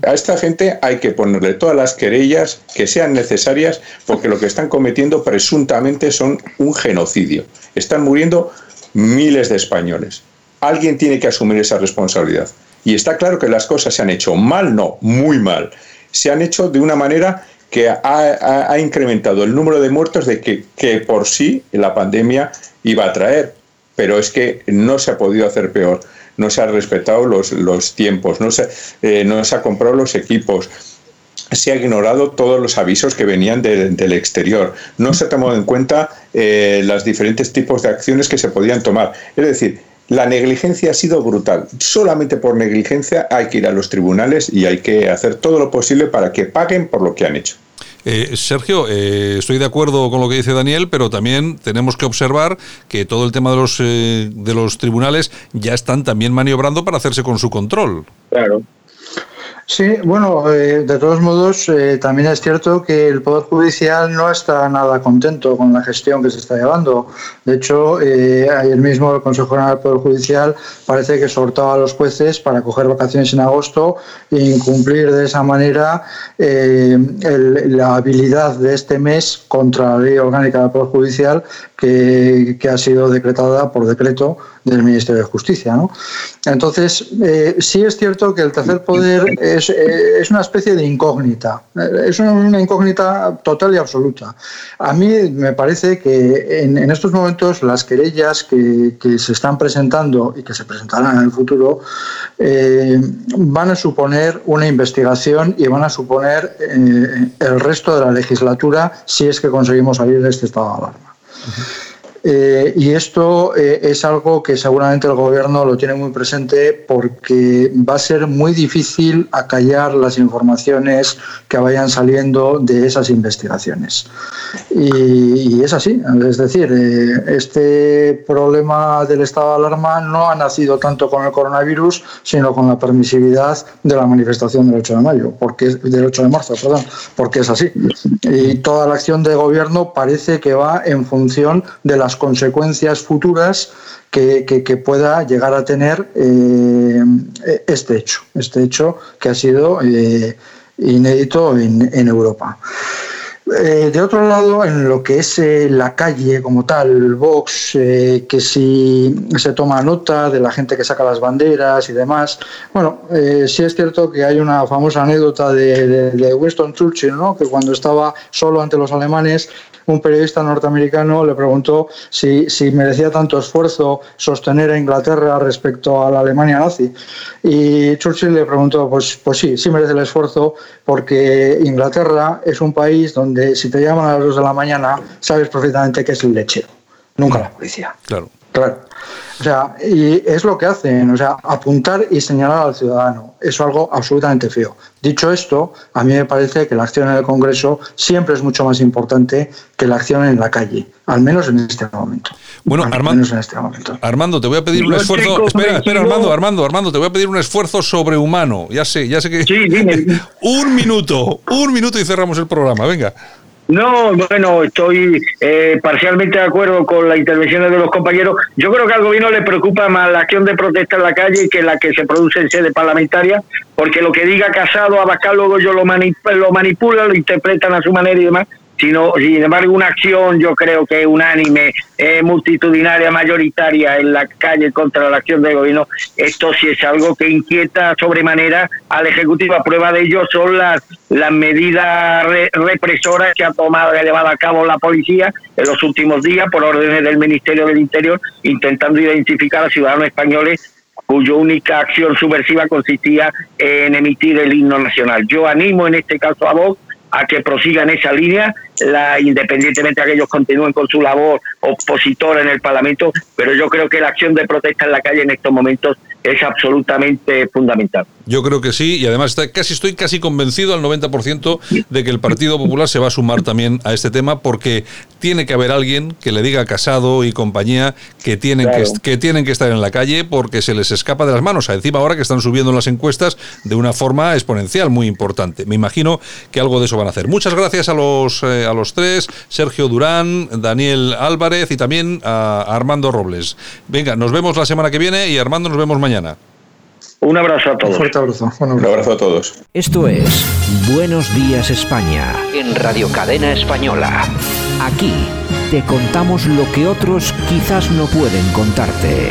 A esta gente hay que ponerle todas las querellas que sean necesarias porque lo que están cometiendo presuntamente son un genocidio. Están muriendo miles de españoles. Alguien tiene que asumir esa responsabilidad. Y está claro que las cosas se han hecho mal, no, muy mal. Se han hecho de una manera que ha, incrementado el número de muertos de que, que por sí la pandemia iba a traer. Pero es que no se ha podido hacer peor. No se han respetado los, los tiempos, no se, eh, no se ha comprado los equipos, se ha ignorado todos los avisos que venían de- del exterior. No se ha tomado en cuenta eh, los diferentes tipos de acciones que se podían tomar. Es decir, la negligencia ha sido brutal. Solamente por negligencia hay que ir a los tribunales y hay que hacer todo lo posible para que paguen por lo que han hecho. Eh, Sergio, eh, estoy de acuerdo con lo que dice Daniel, pero también tenemos que observar que todo el tema de los, eh, de los tribunales ya están también maniobrando para hacerse con su control. Claro. Sí, bueno, eh, de todos modos, eh, también es cierto que el Poder Judicial no está nada contento con la gestión que se está llevando. De hecho, eh, ayer mismo el Consejo General del Poder Judicial parece que soltaba a los jueces para coger vacaciones en agosto e incumplir de esa manera eh, el- la habilidad de este mes contra la ley orgánica del Poder Judicial que, que ha sido decretada por decreto del Ministerio de Justicia. ¿no? Entonces, eh, sí es cierto que el tercer poder es, eh, es una especie de incógnita, Eh, es una, incógnita total y absoluta. A mí me parece que en, estos momentos las querellas que, que se están presentando y que se presentarán en el futuro eh, van a suponer una investigación y van a suponer el resto de la legislatura si es que conseguimos salir de este estado de alarma. Eh, y esto eh, es algo que seguramente el gobierno lo tiene muy presente porque va a ser muy difícil acallar las informaciones que vayan saliendo de esas investigaciones. Y, es así, es decir, eh, este problema del estado de alarma no ha nacido tanto con el coronavirus, sino con la permisividad de la manifestación del 8 de mayo, porque del 8 de marzo, perdón, porque es así. Y toda la acción de gobierno parece que va en función de las consecuencias futuras que, pueda llegar a tener eh, este hecho, este hecho que ha sido eh, inédito en, Europa. Eh, de otro lado, en lo que es la calle como tal, Vox, que si se toma nota de la gente que saca las banderas y demás, bueno, sí es cierto que hay una famosa anécdota de, de- de Winston Churchill, ¿no? que cuando estaba solo ante los alemanes, un periodista norteamericano le preguntó si, si merecía tanto esfuerzo sostener a Inglaterra respecto a la Alemania nazi. Y Churchill le preguntó, pues, pues sí, sí merece el esfuerzo, porque Inglaterra es un país donde si te llaman a las 2 de la mañana, sabes perfectamente que es el lechero, nunca la policía. Claro. Claro. O sea, y es lo que hacen, o sea, apuntar y señalar al ciudadano. Es algo absolutamente feo. Dicho esto, a mí me parece que la acción en el Congreso siempre es mucho más importante que la acción en la calle, al menos en este momento. Bueno, al Armando, menos en este momento. Armando, te voy a pedir un esfuerzo. Espera, espera, Armando, Armando, Armando, te voy a pedir un esfuerzo sobrehumano. Ya sé, ya sé que. un minuto, un minuto y cerramos el programa. Venga. No, bueno, estoy eh, parcialmente de acuerdo con las intervenciones de los compañeros. Yo creo que al gobierno le preocupa más la acción de protesta en la calle que la que se produce en sede parlamentaria, porque lo que diga Casado, Abascal, luego ellos lo, mani- lo manipulan, lo interpretan a su manera y demás. Sino, sin embargo, una acción yo creo que unánime, multitudinaria, mayoritaria en la calle contra la acción del gobierno, esto sí es algo que inquieta sobremanera al Ejecutivo. A prueba de ello son las, las medidas re- represoras que ha tomado y llevado a cabo la policía en los últimos días por órdenes del Ministerio del Interior, intentando identificar a ciudadanos españoles cuya única acción subversiva consistía en emitir el himno nacional. Yo animo en este caso a Vox a que prosigan esa línea, la, independientemente de que ellos continúen con su labor opositora en el Parlamento, pero yo creo que la acción de protesta en la calle en estos momentos es absolutamente fundamental. Yo creo que sí, y además está, casi estoy casi convencido al 90% de que el Partido Popular se va a sumar también a este tema, porque tiene que haber alguien que le diga a Casado y compañía que tienen, que, que, tienen que estar en la calle porque se les escapa de las manos. Encima ahora que están subiendo las encuestas de una forma exponencial muy importante. Me imagino que algo de eso van a hacer. Muchas gracias a los, eh, a los tres, Sergio Durán, Daniel Álvarez y también a Armando Robles. Venga, nos vemos la semana que viene y Armando nos vemos mañana. Un abrazo a todos. Un fuerte abrazo. Un abrazo a todos. Esto es Buenos Días España en Radio Cadena Española. Aquí te contamos lo que otros quizás no pueden contarte.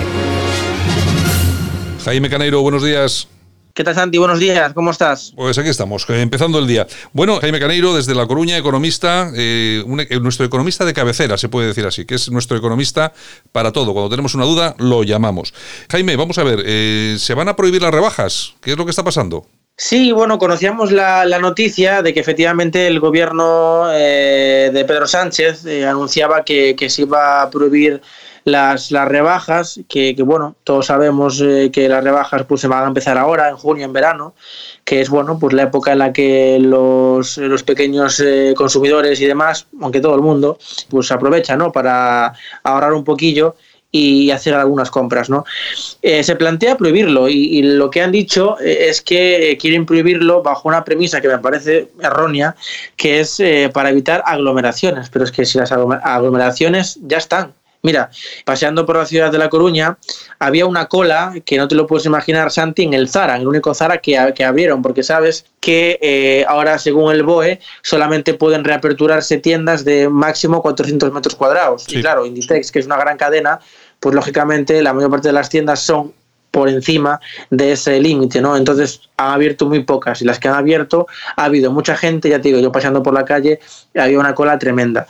Jaime Caneiro, buenos días. ¿Qué tal, Santi? Buenos días, ¿cómo estás? Pues aquí estamos, eh, empezando el día. Bueno, Jaime Caneiro, desde La Coruña, economista, eh, un, eh, nuestro economista de cabecera, se puede decir así, que es nuestro economista para todo. Cuando tenemos una duda, lo llamamos. Jaime, vamos a ver, eh, ¿se van a prohibir las rebajas? ¿Qué es lo que está pasando? Sí, bueno, conocíamos la, la noticia de que efectivamente el gobierno eh, de Pedro Sánchez eh, anunciaba que, que se iba a prohibir las, las rebajas, que, que, bueno, todos sabemos eh, que las rebajas pues se van a empezar ahora, en junio, en verano, que es bueno, pues la época en la que los, los pequeños eh, consumidores y demás, aunque todo el mundo, pues aprovecha, ¿no? Para ahorrar un poquillo y hacer algunas compras, ¿no? Eh, se plantea prohibirlo y, lo que han dicho eh, es que quieren prohibirlo bajo una premisa que me parece errónea, que es para evitar aglomeraciones, pero es que si las aglomeraciones ya están, Mira, paseando por la ciudad de La Coruña, había una cola que no te lo puedes imaginar, Santi, en el Zara, en el único Zara que, que abrieron, porque sabes que eh, ahora, según el BOE, solamente pueden reaperturarse tiendas de máximo 400 metros cuadrados. Sí. Y claro, Inditex, que es una gran cadena, pues lógicamente la mayor parte de las tiendas son por encima de ese límite, ¿no? Entonces han abierto muy pocas y las que han abierto ha habido mucha gente, ya te digo, yo paseando por la calle había una cola tremenda.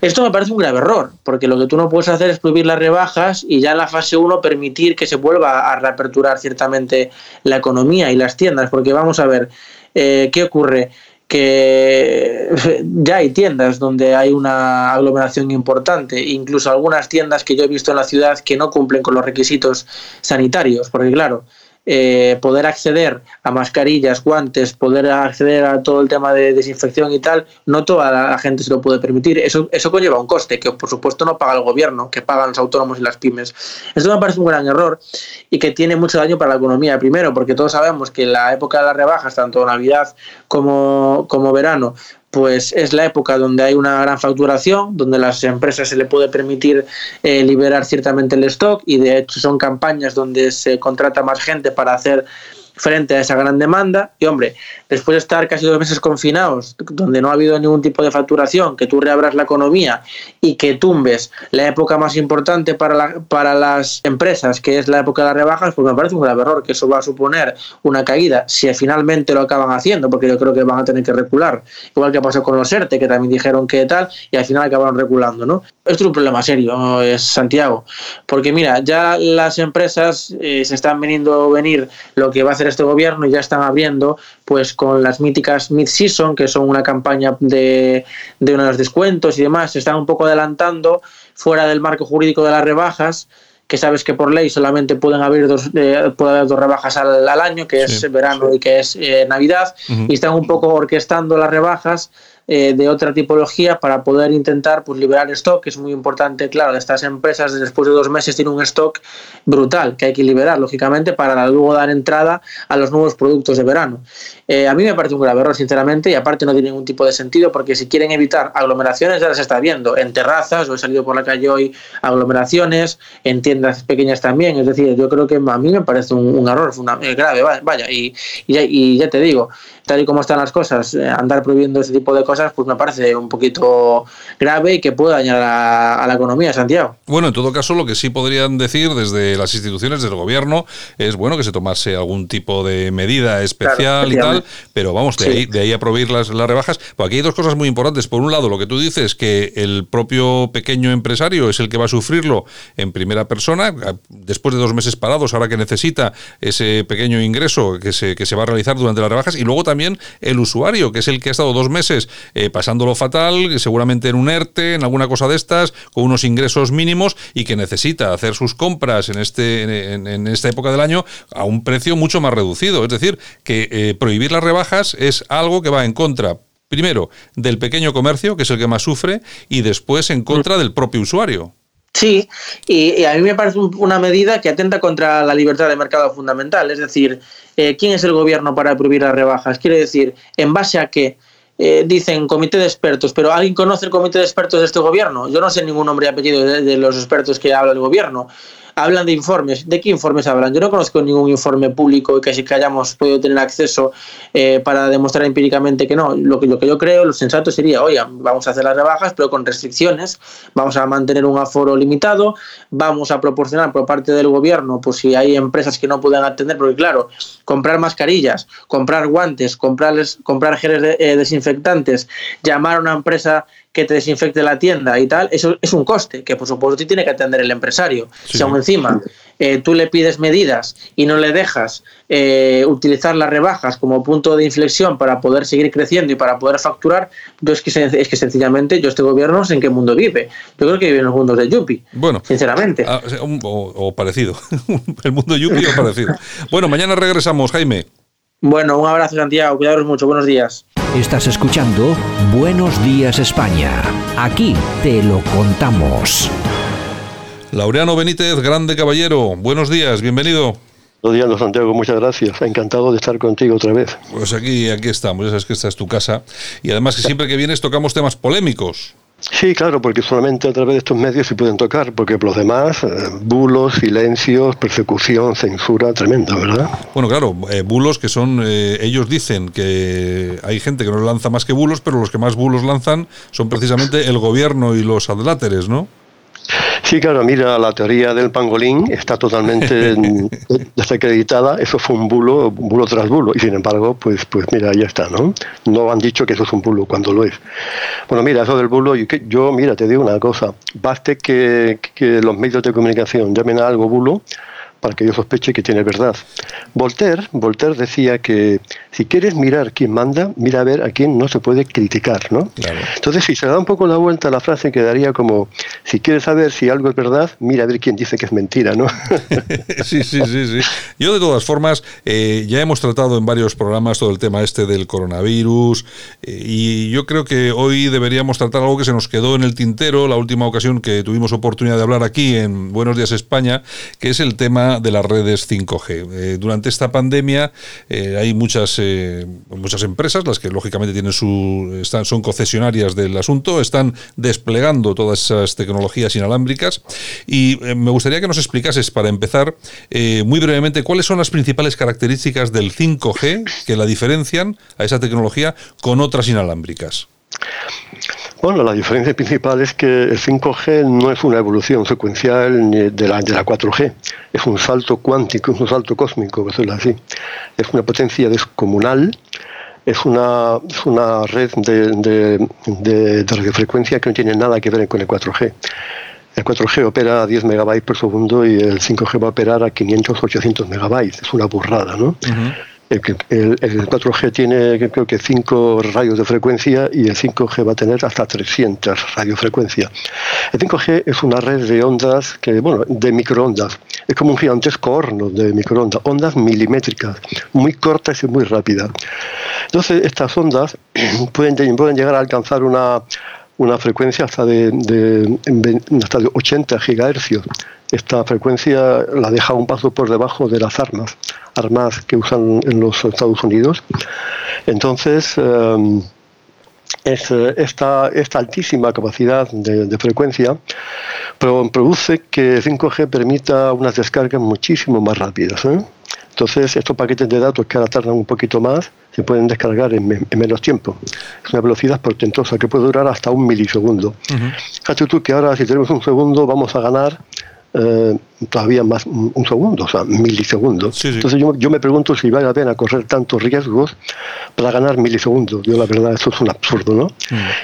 Esto me parece un grave error, porque lo que tú no puedes hacer es prohibir las rebajas y ya en la fase 1 permitir que se vuelva a reaperturar ciertamente la economía y las tiendas, porque vamos a ver, eh, ¿qué ocurre? Que ya hay tiendas donde hay una aglomeración importante, incluso algunas tiendas que yo he visto en la ciudad que no cumplen con los requisitos sanitarios, porque claro, eh, poder acceder a mascarillas, guantes, poder acceder a todo el tema de desinfección y tal, no toda la gente se lo puede permitir. Eso, eso conlleva un coste que por supuesto no paga el gobierno, que pagan los autónomos y las pymes. Esto me parece un gran error y que tiene mucho daño para la economía. Primero, porque todos sabemos que en la época de las rebajas, tanto Navidad como, como verano, pues es la época donde hay una gran facturación, donde las empresas se le puede permitir eh, liberar ciertamente el stock y de hecho son campañas donde se contrata más gente para hacer frente a esa gran demanda. Y hombre, después de estar casi dos meses confinados, donde no ha habido ningún tipo de facturación, que tú reabras la economía y que tumbes la época más importante para, la, para las empresas, que es la época de las rebajas, pues me parece un grave error, que eso va a suponer una caída, si finalmente lo acaban haciendo, porque yo creo que van a tener que recular. Igual que pasó con los ERTE, que también dijeron que tal, y al final acabaron reculando, ¿no? Esto es un problema serio, Santiago, porque mira, ya las empresas eh, se están veniendo venir lo que va a hacer este gobierno y ya están abriendo pues con las míticas mid-season, que son una campaña de, de unos descuentos y demás, se están un poco adelantando fuera del marco jurídico de las rebajas, que sabes que por ley solamente pueden haber dos, eh, puede haber dos rebajas al, al, año, que es verano y que es eh, Navidad, uh -huh. y están un poco orquestando las rebajas eh, de otra tipología para poder intentar pues, liberar stock, que es muy importante, claro, estas empresas después de dos meses tienen un stock brutal que hay que liberar, lógicamente, para luego dar entrada a los nuevos productos de verano. Eh, a mí me parece un grave error, sinceramente, y aparte no tiene ningún tipo de sentido, porque si quieren evitar aglomeraciones, ya las está viendo, en terrazas, o he salido por la calle hoy, aglomeraciones, en tiendas pequeñas también, es decir, yo creo que a mí me parece un, error una, grave, vaya, y, y, y, ya te digo, tal y como están las cosas, eh, andar prohibiendo ese tipo de cosas cosas, pues me parece un poquito grave y que puede dañar a, a la economía, Santiago. Bueno, en todo caso, lo que sí podrían decir desde las instituciones del gobierno es bueno que se tomase algún tipo de medida especial y tal, pero vamos, de, Sí. ahí, de ahí a prohibir las, las rebajas. Pues aquí hay dos cosas muy importantes. Por un lado, lo que tú dices, que el propio pequeño empresario es el que va a sufrirlo en primera persona, después de dos meses parados, ahora que necesita ese pequeño ingreso que se, que se va a realizar durante las rebajas, y luego también el usuario, que es el que ha estado dos meses eh, pasándolo fatal, seguramente en un ERTE, en alguna cosa de estas, con unos ingresos mínimos y que necesita hacer sus compras en, este, en, esta época del año a un precio mucho más reducido. Es decir, que eh, prohibir las rebajas es algo que va en contra. Primero, del pequeño comercio, que es el que más sufre, y después en contra del propio usuario. Sí, y, a mí me parece un- una medida que atenta contra la libertad de mercado fundamental. Es decir, eh, ¿quién es el gobierno para prohibir las rebajas? Quiere decir, ¿en base a qué? Eh, dicen comité de expertos, pero ¿alguien conoce el comité de expertos de este gobierno? Yo no sé ningún nombre y apellido de, de los expertos que habla el gobierno. Hablan de informes. ¿De qué informes hablan? Yo no conozco ningún informe público que que hayamos podido tener acceso eh, para demostrar empíricamente que no. Lo que, lo que yo creo, lo sensato sería, oye, vamos a hacer las rebajas, pero con restricciones, vamos a mantener un aforo limitado, vamos a proporcionar por parte del gobierno, pues si hay empresas que no puedan atender, porque claro, comprar mascarillas, comprar guantes, comprarles, comprar geles de- eh, desinfectantes, llamar a una empresa que te desinfecte la tienda y tal, eso es un coste que por supuesto tiene que atender el empresario. Si aún encima eh, tú le pides medidas y no le dejas eh, utilizar las rebajas como punto de inflexión para poder seguir creciendo y para poder facturar, yo es que, es que sencillamente yo este gobierno no sé en qué mundo vive. Yo creo que vive en los mundos de Yuppie, Bueno, sinceramente. ah, o, o- parecido. el mundo yuppie o parecido. Bueno, mañana regresamos, Jaime. Bueno, un abrazo Santiago, cuidaros mucho, buenos días. Estás escuchando Buenos Días España. Aquí te lo contamos. Laureano Benítez, grande caballero, buenos días, bienvenido. Buenos días, don Santiago, muchas gracias. Encantado de estar contigo otra vez. Pues aquí, aquí estamos, ya sabes que esta es tu casa. Y además que siempre que vienes tocamos temas polémicos. Sí, claro, porque solamente a través de estos medios se pueden tocar, porque por los demás, eh, bulos, silencios, persecución, censura, tremendo, ¿verdad? Bueno, claro, eh, bulos que son, eh, ellos dicen que hay gente que no lanza más que bulos, pero los que más bulos lanzan son precisamente el gobierno y los adláteres, ¿no? Sí, claro, mira, la teoría del pangolín está totalmente desacreditada. Eso fue un bulo, bulo tras bulo. Y sin embargo, pues, pues mira, ya está, ¿no? No han dicho que eso es un bulo cuando lo es. Bueno, mira, eso del bulo, yo, yo mira, te digo una cosa. Baste que, que los medios de comunicación llamen a algo bulo para que yo sospeche que tiene verdad. Voltaire, Voltaire decía que si quieres mirar quién manda, mira a ver a quién no se puede criticar, ¿no? Entonces, si se da un poco la vuelta, la frase quedaría como, si quieres saber si algo es verdad, mira a ver quién dice que es mentira, ¿no? sí, sí, sí, sí. Yo de todas formas, eh, ya hemos tratado en varios programas todo el tema este del coronavirus eh, y yo creo que hoy deberíamos tratar algo que se nos quedó en el tintero, la última ocasión que tuvimos oportunidad de hablar aquí en Buenos Días España, que es el tema de las redes 5G. Eh, durante esta pandemia eh, hay muchas, eh, muchas empresas, las que lógicamente tienen su, están, son concesionarias del asunto, están desplegando todas esas tecnologías inalámbricas y me gustaría que nos explicases, para empezar, muy brevemente, cuáles son las principales características del 5G que la diferencian a esa tecnología con otras inalámbricas. Bueno, la diferencia principal es que el 5G no es una evolución secuencial ni de la, de la 4G, es un salto cuántico, es un salto cósmico, por decirlo así. Es una potencia descomunal, es una, es una red de, de, de- de radiofrecuencia que no tiene nada que ver con el 4G. El 4G opera a 10 megabytes por segundo y el 5G va a operar a 500 800 megabytes. Es una burrada, ¿no? El- el 4G tiene creo que 5 radios de frecuencia y el 5G va a tener hasta 300 radiofrecuencias. El 5G es una red de ondas que, bueno, de microondas. Es como un gigantesco horno de microondas, ondas milimétricas, muy cortas y muy rápidas. Entonces, estas ondas pueden, pueden llegar a alcanzar una, una frecuencia hasta de, hasta de 80 gigahercios. Esta frecuencia la deja un paso por debajo de las armas, armas que usan en los Estados Unidos. Entonces, em, es, eh, esta, esta altísima capacidad de, de frecuencia pro- produce que 5G permita unas descargas muchísimo más rápidas. ¿eh? Entonces, estos paquetes de datos que ahora tardan un poquito más, se pueden descargar en, en menos tiempo. Es una velocidad portentosa que puede durar hasta un milisegundo. Fíjate tú que ahora si tenemos un segundo vamos a ganar eh, todavía más un un segundo, o sea, milisegundos. Entonces yo, yo me pregunto si vale la pena correr tantos riesgos para ganar milisegundos. Yo la verdad eso es un absurdo, ¿no?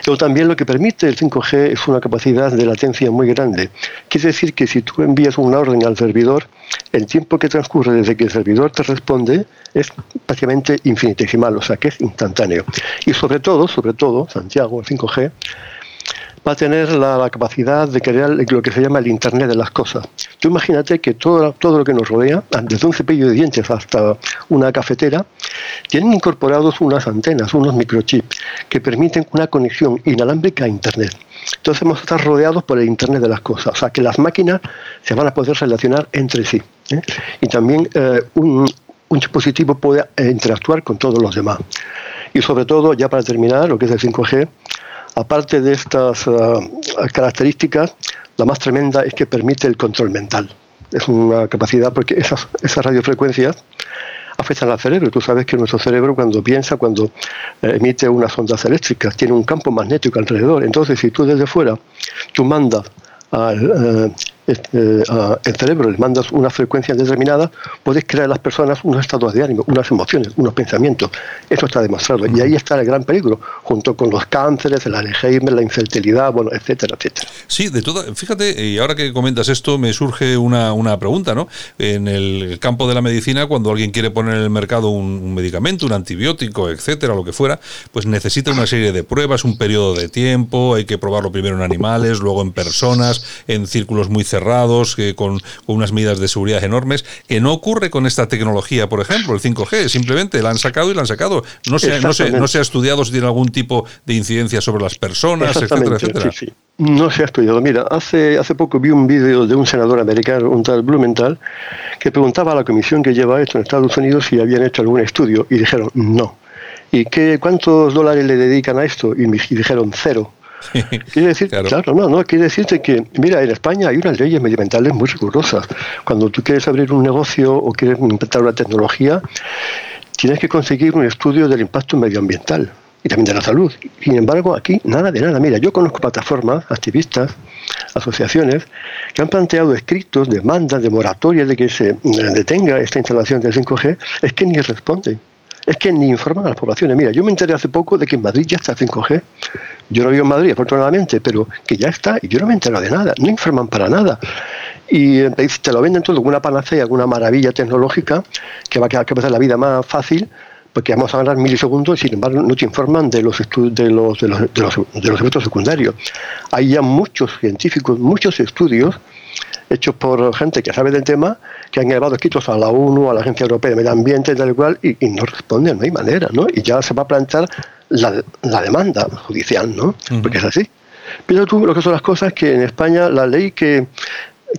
Pero también lo que permite el 5G es una capacidad de latencia muy grande. Quiere decir que si tú envías una orden al servidor, el tiempo que transcurre desde que el servidor te responde es prácticamente infinitesimal, o sea que es instantáneo. Y sobre todo, sobre todo, Santiago, el 5G, va a tener la, capacidad de crear lo que se llama el Internet de las cosas. Tú imagínate que todo, todo lo que nos rodea, desde un cepillo de dientes hasta una cafetera, tienen incorporados unas antenas, unos microchips, que permiten una conexión inalámbrica a Internet. Entonces vamos a estar rodeados por el Internet de las cosas, o sea que las máquinas se van a poder relacionar entre sí. ¿eh? Y también eh, un, un dispositivo puede eh, interactuar con todos los demás. Y sobre todo, ya para terminar, lo que es el 5G, aparte de estas ah, características, la más tremenda es que permite el control mental. Es una capacidad porque esas, esas radiofrecuencias afectan al cerebro. Tú sabes que nuestro cerebro cuando piensa, cuando eh, emite unas ondas eléctricas, tiene un campo magnético alrededor. Entonces, si tú desde fuera, tú mandas al eh, este, a- el cerebro, le mandas una frecuencia determinada, puedes crear en las personas unos estados de ánimo, unas emociones, unos pensamientos. Eso está demostrado. Y ahí está el gran peligro, junto con los cánceres, el Alzheimer, la infertilidad, bueno, etcétera, etcétera. Sí, de toda, fíjate, y ahora que comentas esto, me surge una, una pregunta, ¿no? En el campo de la medicina, cuando alguien quiere poner en el mercado un, un medicamento, un antibiótico, etcétera, lo que fuera, pues necesita una serie de pruebas, un periodo de tiempo, hay que probarlo primero en animales, luego en personas, en círculos muy cerrados, que con, con unas medidas de seguridad enormes, que no ocurre con esta tecnología, por ejemplo, el 5G, simplemente la han sacado y la han sacado. No se, no se, no se ha estudiado si tiene algún tipo de incidencia sobre las personas, etcétera, etcétera. sí, sí. No se ha estudiado. Mira, hace, hace poco vi un vídeo de un senador americano, un tal Blumenthal, que preguntaba a la comisión que lleva esto en Estados Unidos si habían hecho algún estudio y dijeron no. ¿Y qué, cuántos dólares le dedican a esto? Y, me- y dijeron cero. Quiere decir, claro. no, no, quiere decirte que, mira, en España hay unas leyes medioambientales muy rigurosas. Cuando tú quieres abrir un negocio o quieres implementar una tecnología, tienes que conseguir un estudio del impacto medioambiental y también de la salud. Sin embargo, aquí nada de nada. Mira, yo conozco plataformas, activistas, asociaciones que han planteado escritos, demandas de moratoria de que se eh, detenga esta instalación del 5G, es que ni responden. Es que ni informan a las poblaciones. Mira, yo me enteré hace poco de que en Madrid ya está el 5G. Yo no vivo en Madrid, afortunadamente, pero que ya está y yo no me entero de nada. No informan para nada. Y eh, te lo venden todo como una panacea, alguna maravilla tecnológica que va a hacer la vida más fácil porque vamos a ganar milisegundos y sin embargo no te informan de los, de los, de los, de los, de los efectos secundarios. Hay ya muchos científicos, muchos estudios hechos por gente que sabe del tema, que han llevado escritos a la ONU, a la Agencia Europea de Medio Ambiente, tal y cual, y, y no responden, no hay manera, ¿no? Y ya se va a plantear la, la demanda judicial, ¿no? Porque es así. Pero tú lo que son las cosas que en España la ley que,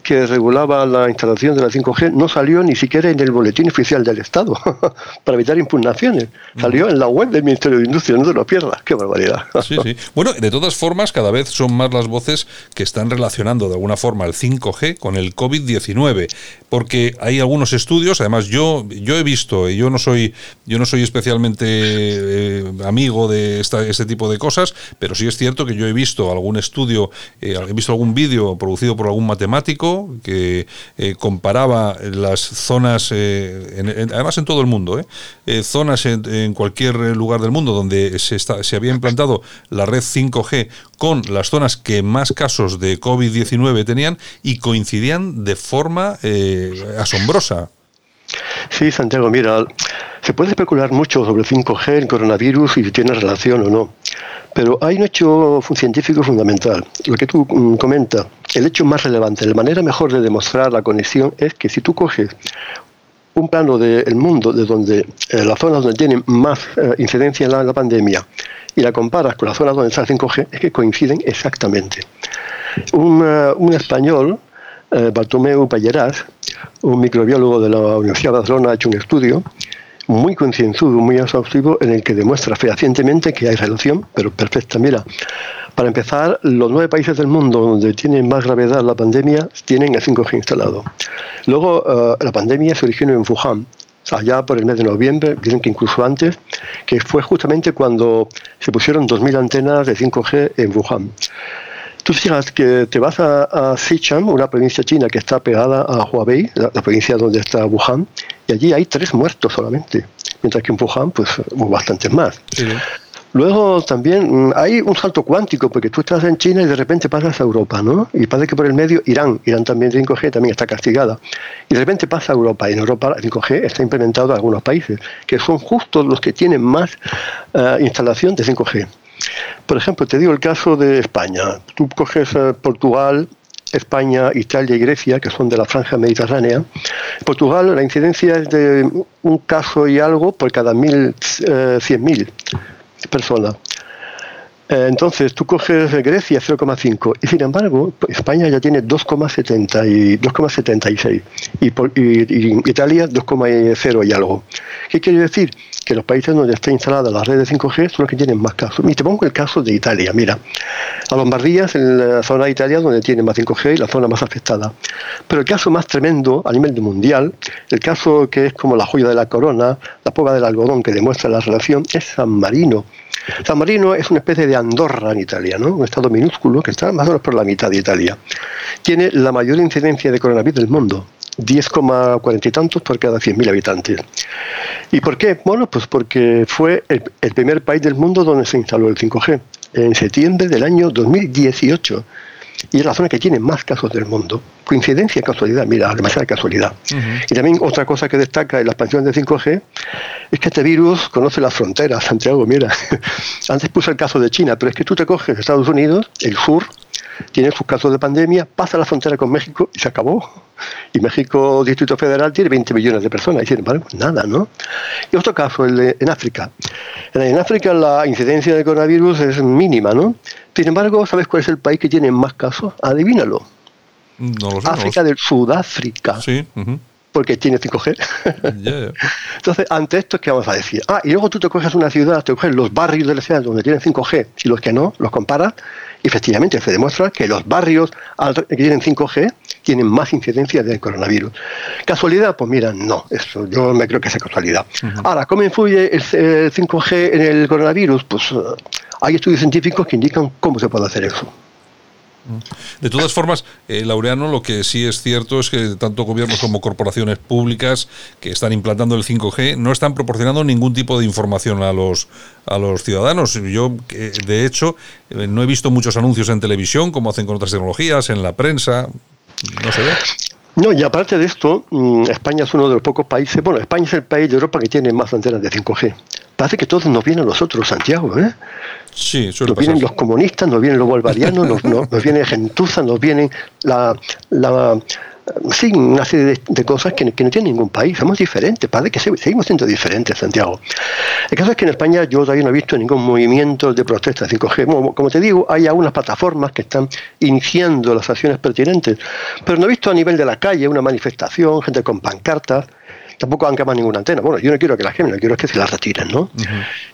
que regulaba la instalación de la 5G no salió ni siquiera en el boletín oficial del Estado para evitar impugnaciones. Salió en la web del Ministerio de Industria, no te lo pierdas. Qué barbaridad. Sí, sí. Bueno, de todas formas, cada vez son más las voces que están relacionando de alguna forma el 5G con el COVID-19, porque hay algunos estudios, además yo yo he visto, y yo no soy yo no soy especialmente eh, amigo de esta, este tipo de cosas, pero sí es cierto que yo he visto algún estudio, eh, he visto algún vídeo producido por algún matemático que eh, comparaba las zonas, eh, en- además en todo el mundo, eh, eh, zonas en, cualquier lugar del mundo donde se, está, se había implantado la red 5G con las zonas que más casos de COVID-19 tenían y coincidían de forma asombrosa. Sí, Santiago, mira, se puede especular mucho sobre el 5G, el coronavirus y si tiene relación o no. Pero hay un hecho científico fundamental. Lo que tú mm, comentas, el hecho más relevante, la manera mejor de demostrar la conexión es que si tú coges un plano del mundo de donde eh, las zonas donde tienen más eh, incidencia en la, pandemia y la comparas con las zonas donde está el 5G, es que coinciden exactamente. Un, eh, un español, eh, Bartomeu Palleras, un microbiólogo de la Universidad de Barcelona, ha hecho un estudio muy concienzudo, muy exhaustivo, en el que demuestra fehacientemente que hay relación, pero perfecta. Mira, para empezar, los nueve países del mundo donde tiene más gravedad la pandemia tienen el 5G instalado. Luego, eh, la pandemia se originó en Wuhan, allá por el mes de noviembre, dicen que incluso antes, que fue justamente cuando se pusieron 2.000 antenas de 5G en Wuhan. Tú fijas que te vas a, a Sichuan, una provincia china que está pegada a Huawei, la, la provincia donde está Wuhan, y allí hay tres muertos solamente, mientras que en Wuhan pues hubo bastantes más. Luego también mm, hay un salto cuántico, porque tú estás en China y de repente pasas a Europa, ¿no? Y parece que por el medio Irán, Irán también 5G también está castigada. Y de repente pasa a Europa, y en Europa el 5G está implementado en algunos países, que son justo los que tienen más eh, instalación de 5G. Por ejemplo, te digo el caso de España. Tú coges eh, Portugal, España, Italia y Grecia, que son de la franja mediterránea. Portugal la incidencia es de un caso y algo por cada mil, eh, 100.000 personas. Eh, Entonces, tú coges Grecia 0,5 y sin embargo España ya tiene 2,70 y 2,76 y, y- y Italia 2,0 y algo. ¿Qué quiere decir? Que los países donde está instalada la red de 5G son los que tienen más casos. Y te pongo el caso de Italia. Mira, a Lombardía es la zona de Italia donde tiene más 5G y la zona más afectada. Pero el caso más tremendo a nivel mundial, el caso que es como la joya de la corona, la poga del algodón que demuestra la relación, es San Marino. San Marino es una especie de Andorra en Italia, ¿no? un estado minúsculo que está más o menos por la mitad de Italia. Tiene la mayor incidencia de coronavirus del mundo. 10,40 y tantos por cada 100.000 habitantes. ¿Y por qué? Bueno, pues porque fue el, el primer país del mundo donde se instaló el 5G, en septiembre del año 2018. Y es la zona que tiene más casos del mundo. Coincidencia, casualidad, mira, demasiada casualidad. Y también otra cosa que destaca en la expansión de 5G es que este virus conoce las fronteras, Santiago, mira. Antes puse el caso de China, pero es que tú te coges Estados Unidos, el sur, tiene sus casos de pandemia, pasa la frontera con México y se acabó. Y México, Distrito Federal, tiene 20 millones de personas, y sin embargo, nada, ¿no? Y otro caso, el de, en África. En, África la incidencia de coronavirus es mínima, ¿no? Sin embargo, ¿sabes cuál es el país que tiene más casos? Adivínalo. No lo sé. no lo África del Sudáfrica. Sí. Porque tiene 5G. Ya, ya. Entonces, ante esto, ¿qué vamos a decir? Ah, y luego tú te coges una ciudad, te coges los barrios de la ciudad donde tienen 5G y los que no, los comparas, y efectivamente se demuestra que los barrios que tienen 5G tienen más incidencia del coronavirus. ¿Casualidad? Pues mira, no, eso yo me creo que es casualidad. Ahora, ¿cómo influye el, el 5G en el coronavirus? Pues eh, hay estudios científicos que indican cómo se puede hacer eso. De todas formas, eh, Laureano, lo que sí es cierto es que tanto gobiernos como corporaciones públicas que están implantando el 5G no están proporcionando ningún tipo de información a los a los ciudadanos. Yo, que, de hecho, eh, no he visto muchos anuncios en televisión, como hacen con otras tecnologías, en la prensa. No se ve. No, y aparte de esto, mm, España es uno de los pocos países, bueno, España es el país de Europa que tiene más antenas de 5G. Parece que todos nos vienen los otros, Santiago, ¿eh? Sí, Nos vienen pasar. los comunistas, nos vienen los bolivarianos, nos, nos, nos viene Gentuza, nos vienen la, la sí, una serie de, de cosas que, que no tiene ningún país. Somos diferentes, parece que se- seguimos siendo diferentes, Santiago. El caso es que en España yo todavía no he visto ningún movimiento de protesta de 5G. Como, como te digo, hay algunas plataformas que están iniciando las acciones pertinentes, pero no he visto a nivel de la calle una manifestación, gente con pancartas. Tampoco han quemado ninguna antena. Bueno, yo no quiero que la quemen, lo que quiero es que se la retiren, ¿no?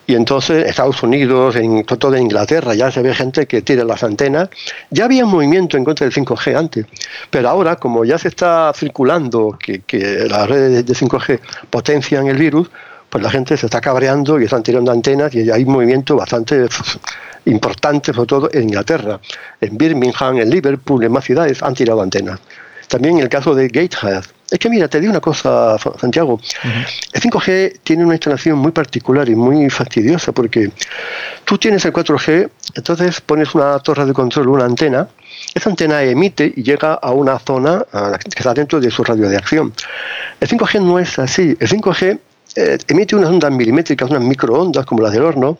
Y entonces Estados Unidos, en todo en Inglaterra, ya se ve gente que tira las antenas. Ya había un movimiento en contra del 5G antes, pero ahora, como ya se está circulando que, que las redes de 5G potencian el virus, pues la gente se está cabreando y están tirando antenas y hay un movimiento bastante importante, sobre todo en Inglaterra. En Birmingham, en Liverpool, en más ciudades han tirado antenas. También el caso de Gatehead. Es que mira, te digo una cosa, Santiago. El 5G tiene una instalación muy particular y muy fastidiosa porque tú tienes el 4G, entonces pones una torre de control, una antena, esa antena emite y llega a una zona que está dentro de su radio de acción. El 5G no es así. El 5G eh, emite unas ondas milimétricas, unas microondas como las del horno,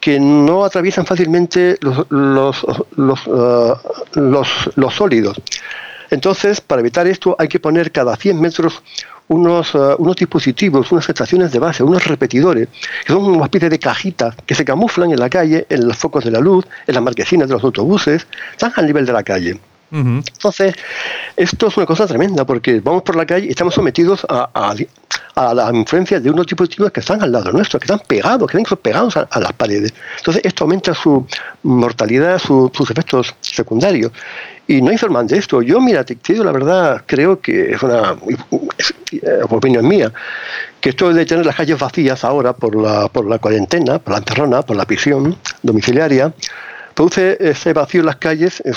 que no atraviesan fácilmente los, los, los, eh, los, los sólidos. Entonces, para evitar esto, hay que poner cada 100 metros unos, eh, unos dispositivos, unas estaciones de base, unos repetidores, que son una especie de cajitas que se camuflan en la calle, en los focos de la luz, en las marquesinas de los autobuses, están al nivel de la calle. Entonces, esto es una cosa tremenda porque vamos por la calle y estamos sometidos a, a- a la influencia de unos dispositivos que están al lado nuestro, que están pegados, que están pegados a, las paredes. Entonces, esto aumenta su mortalidad, su- sus efectos secundarios. Y no informan de esto. Yo, mira, te, te digo la verdad, creo que es una, es, opinión mía, que esto de tener las calles vacías ahora por la, por la cuarentena, por la encerrona, por la prisión domiciliaria, produce ese vacío en las calles, eh,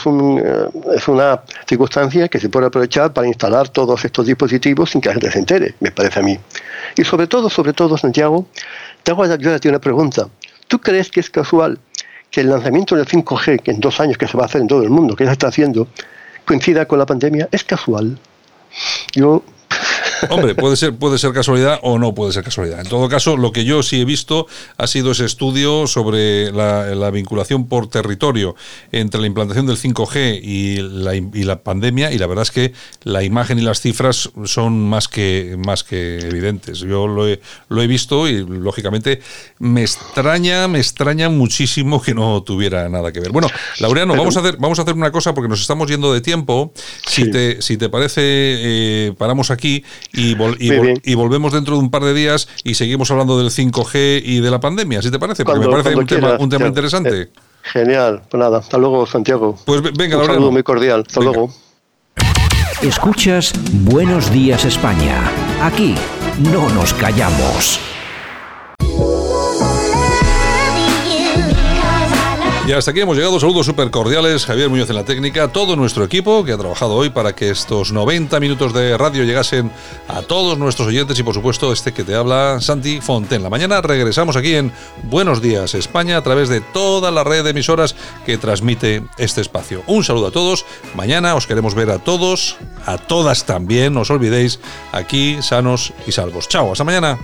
es una circunstancia que se puede aprovechar para instalar todos estos dispositivos sin que la gente se entere, me parece a mí. Y sobre todo, sobre todo, Santiago, te hago yo a ti una pregunta. ¿Tú crees que es casual que el lanzamiento del 5G, que en dos años que se va a hacer en todo el mundo, que ya se está haciendo, coincida con la pandemia? ¿Es casual? Yo Hombre, puede ser, puede ser casualidad o no puede ser casualidad. En todo caso, lo que yo sí he visto ha sido ese estudio sobre la, vinculación por territorio entre la implantación del 5G y la, y la, pandemia, y la verdad es que la imagen y las cifras son más que, más que evidentes. Yo lo he, lo he visto y, lógicamente, me extraña, me extraña muchísimo que no tuviera nada que ver. Bueno, Laureano, vamos a hacer, vamos a hacer una cosa porque nos estamos yendo de tiempo. Si, te, si te parece, eh, paramos aquí y, y, volvemos dentro de un par de días y seguimos hablando del 5G y de la pandemia, si te parece, porque me parece un tema, un tema interesante. Eh, genial, pues nada, hasta luego Santiago. Pues venga, un saludo muy cordial, hasta luego. Escuchas Buenos Días España. Aquí no nos callamos. Y hasta aquí hemos llegado. Saludos súper cordiales. Javier Muñoz en la técnica, todo nuestro equipo que ha trabajado hoy para que estos 90 minutos de radio llegasen a todos nuestros oyentes y, por supuesto, este que te habla, Santi Fonten. La mañana regresamos aquí en Buenos Días España a través de toda la red de emisoras que transmite este espacio. Un saludo a todos. Mañana os queremos ver a todos, a todas también. No os olvidéis aquí sanos y salvos. Chao, hasta mañana.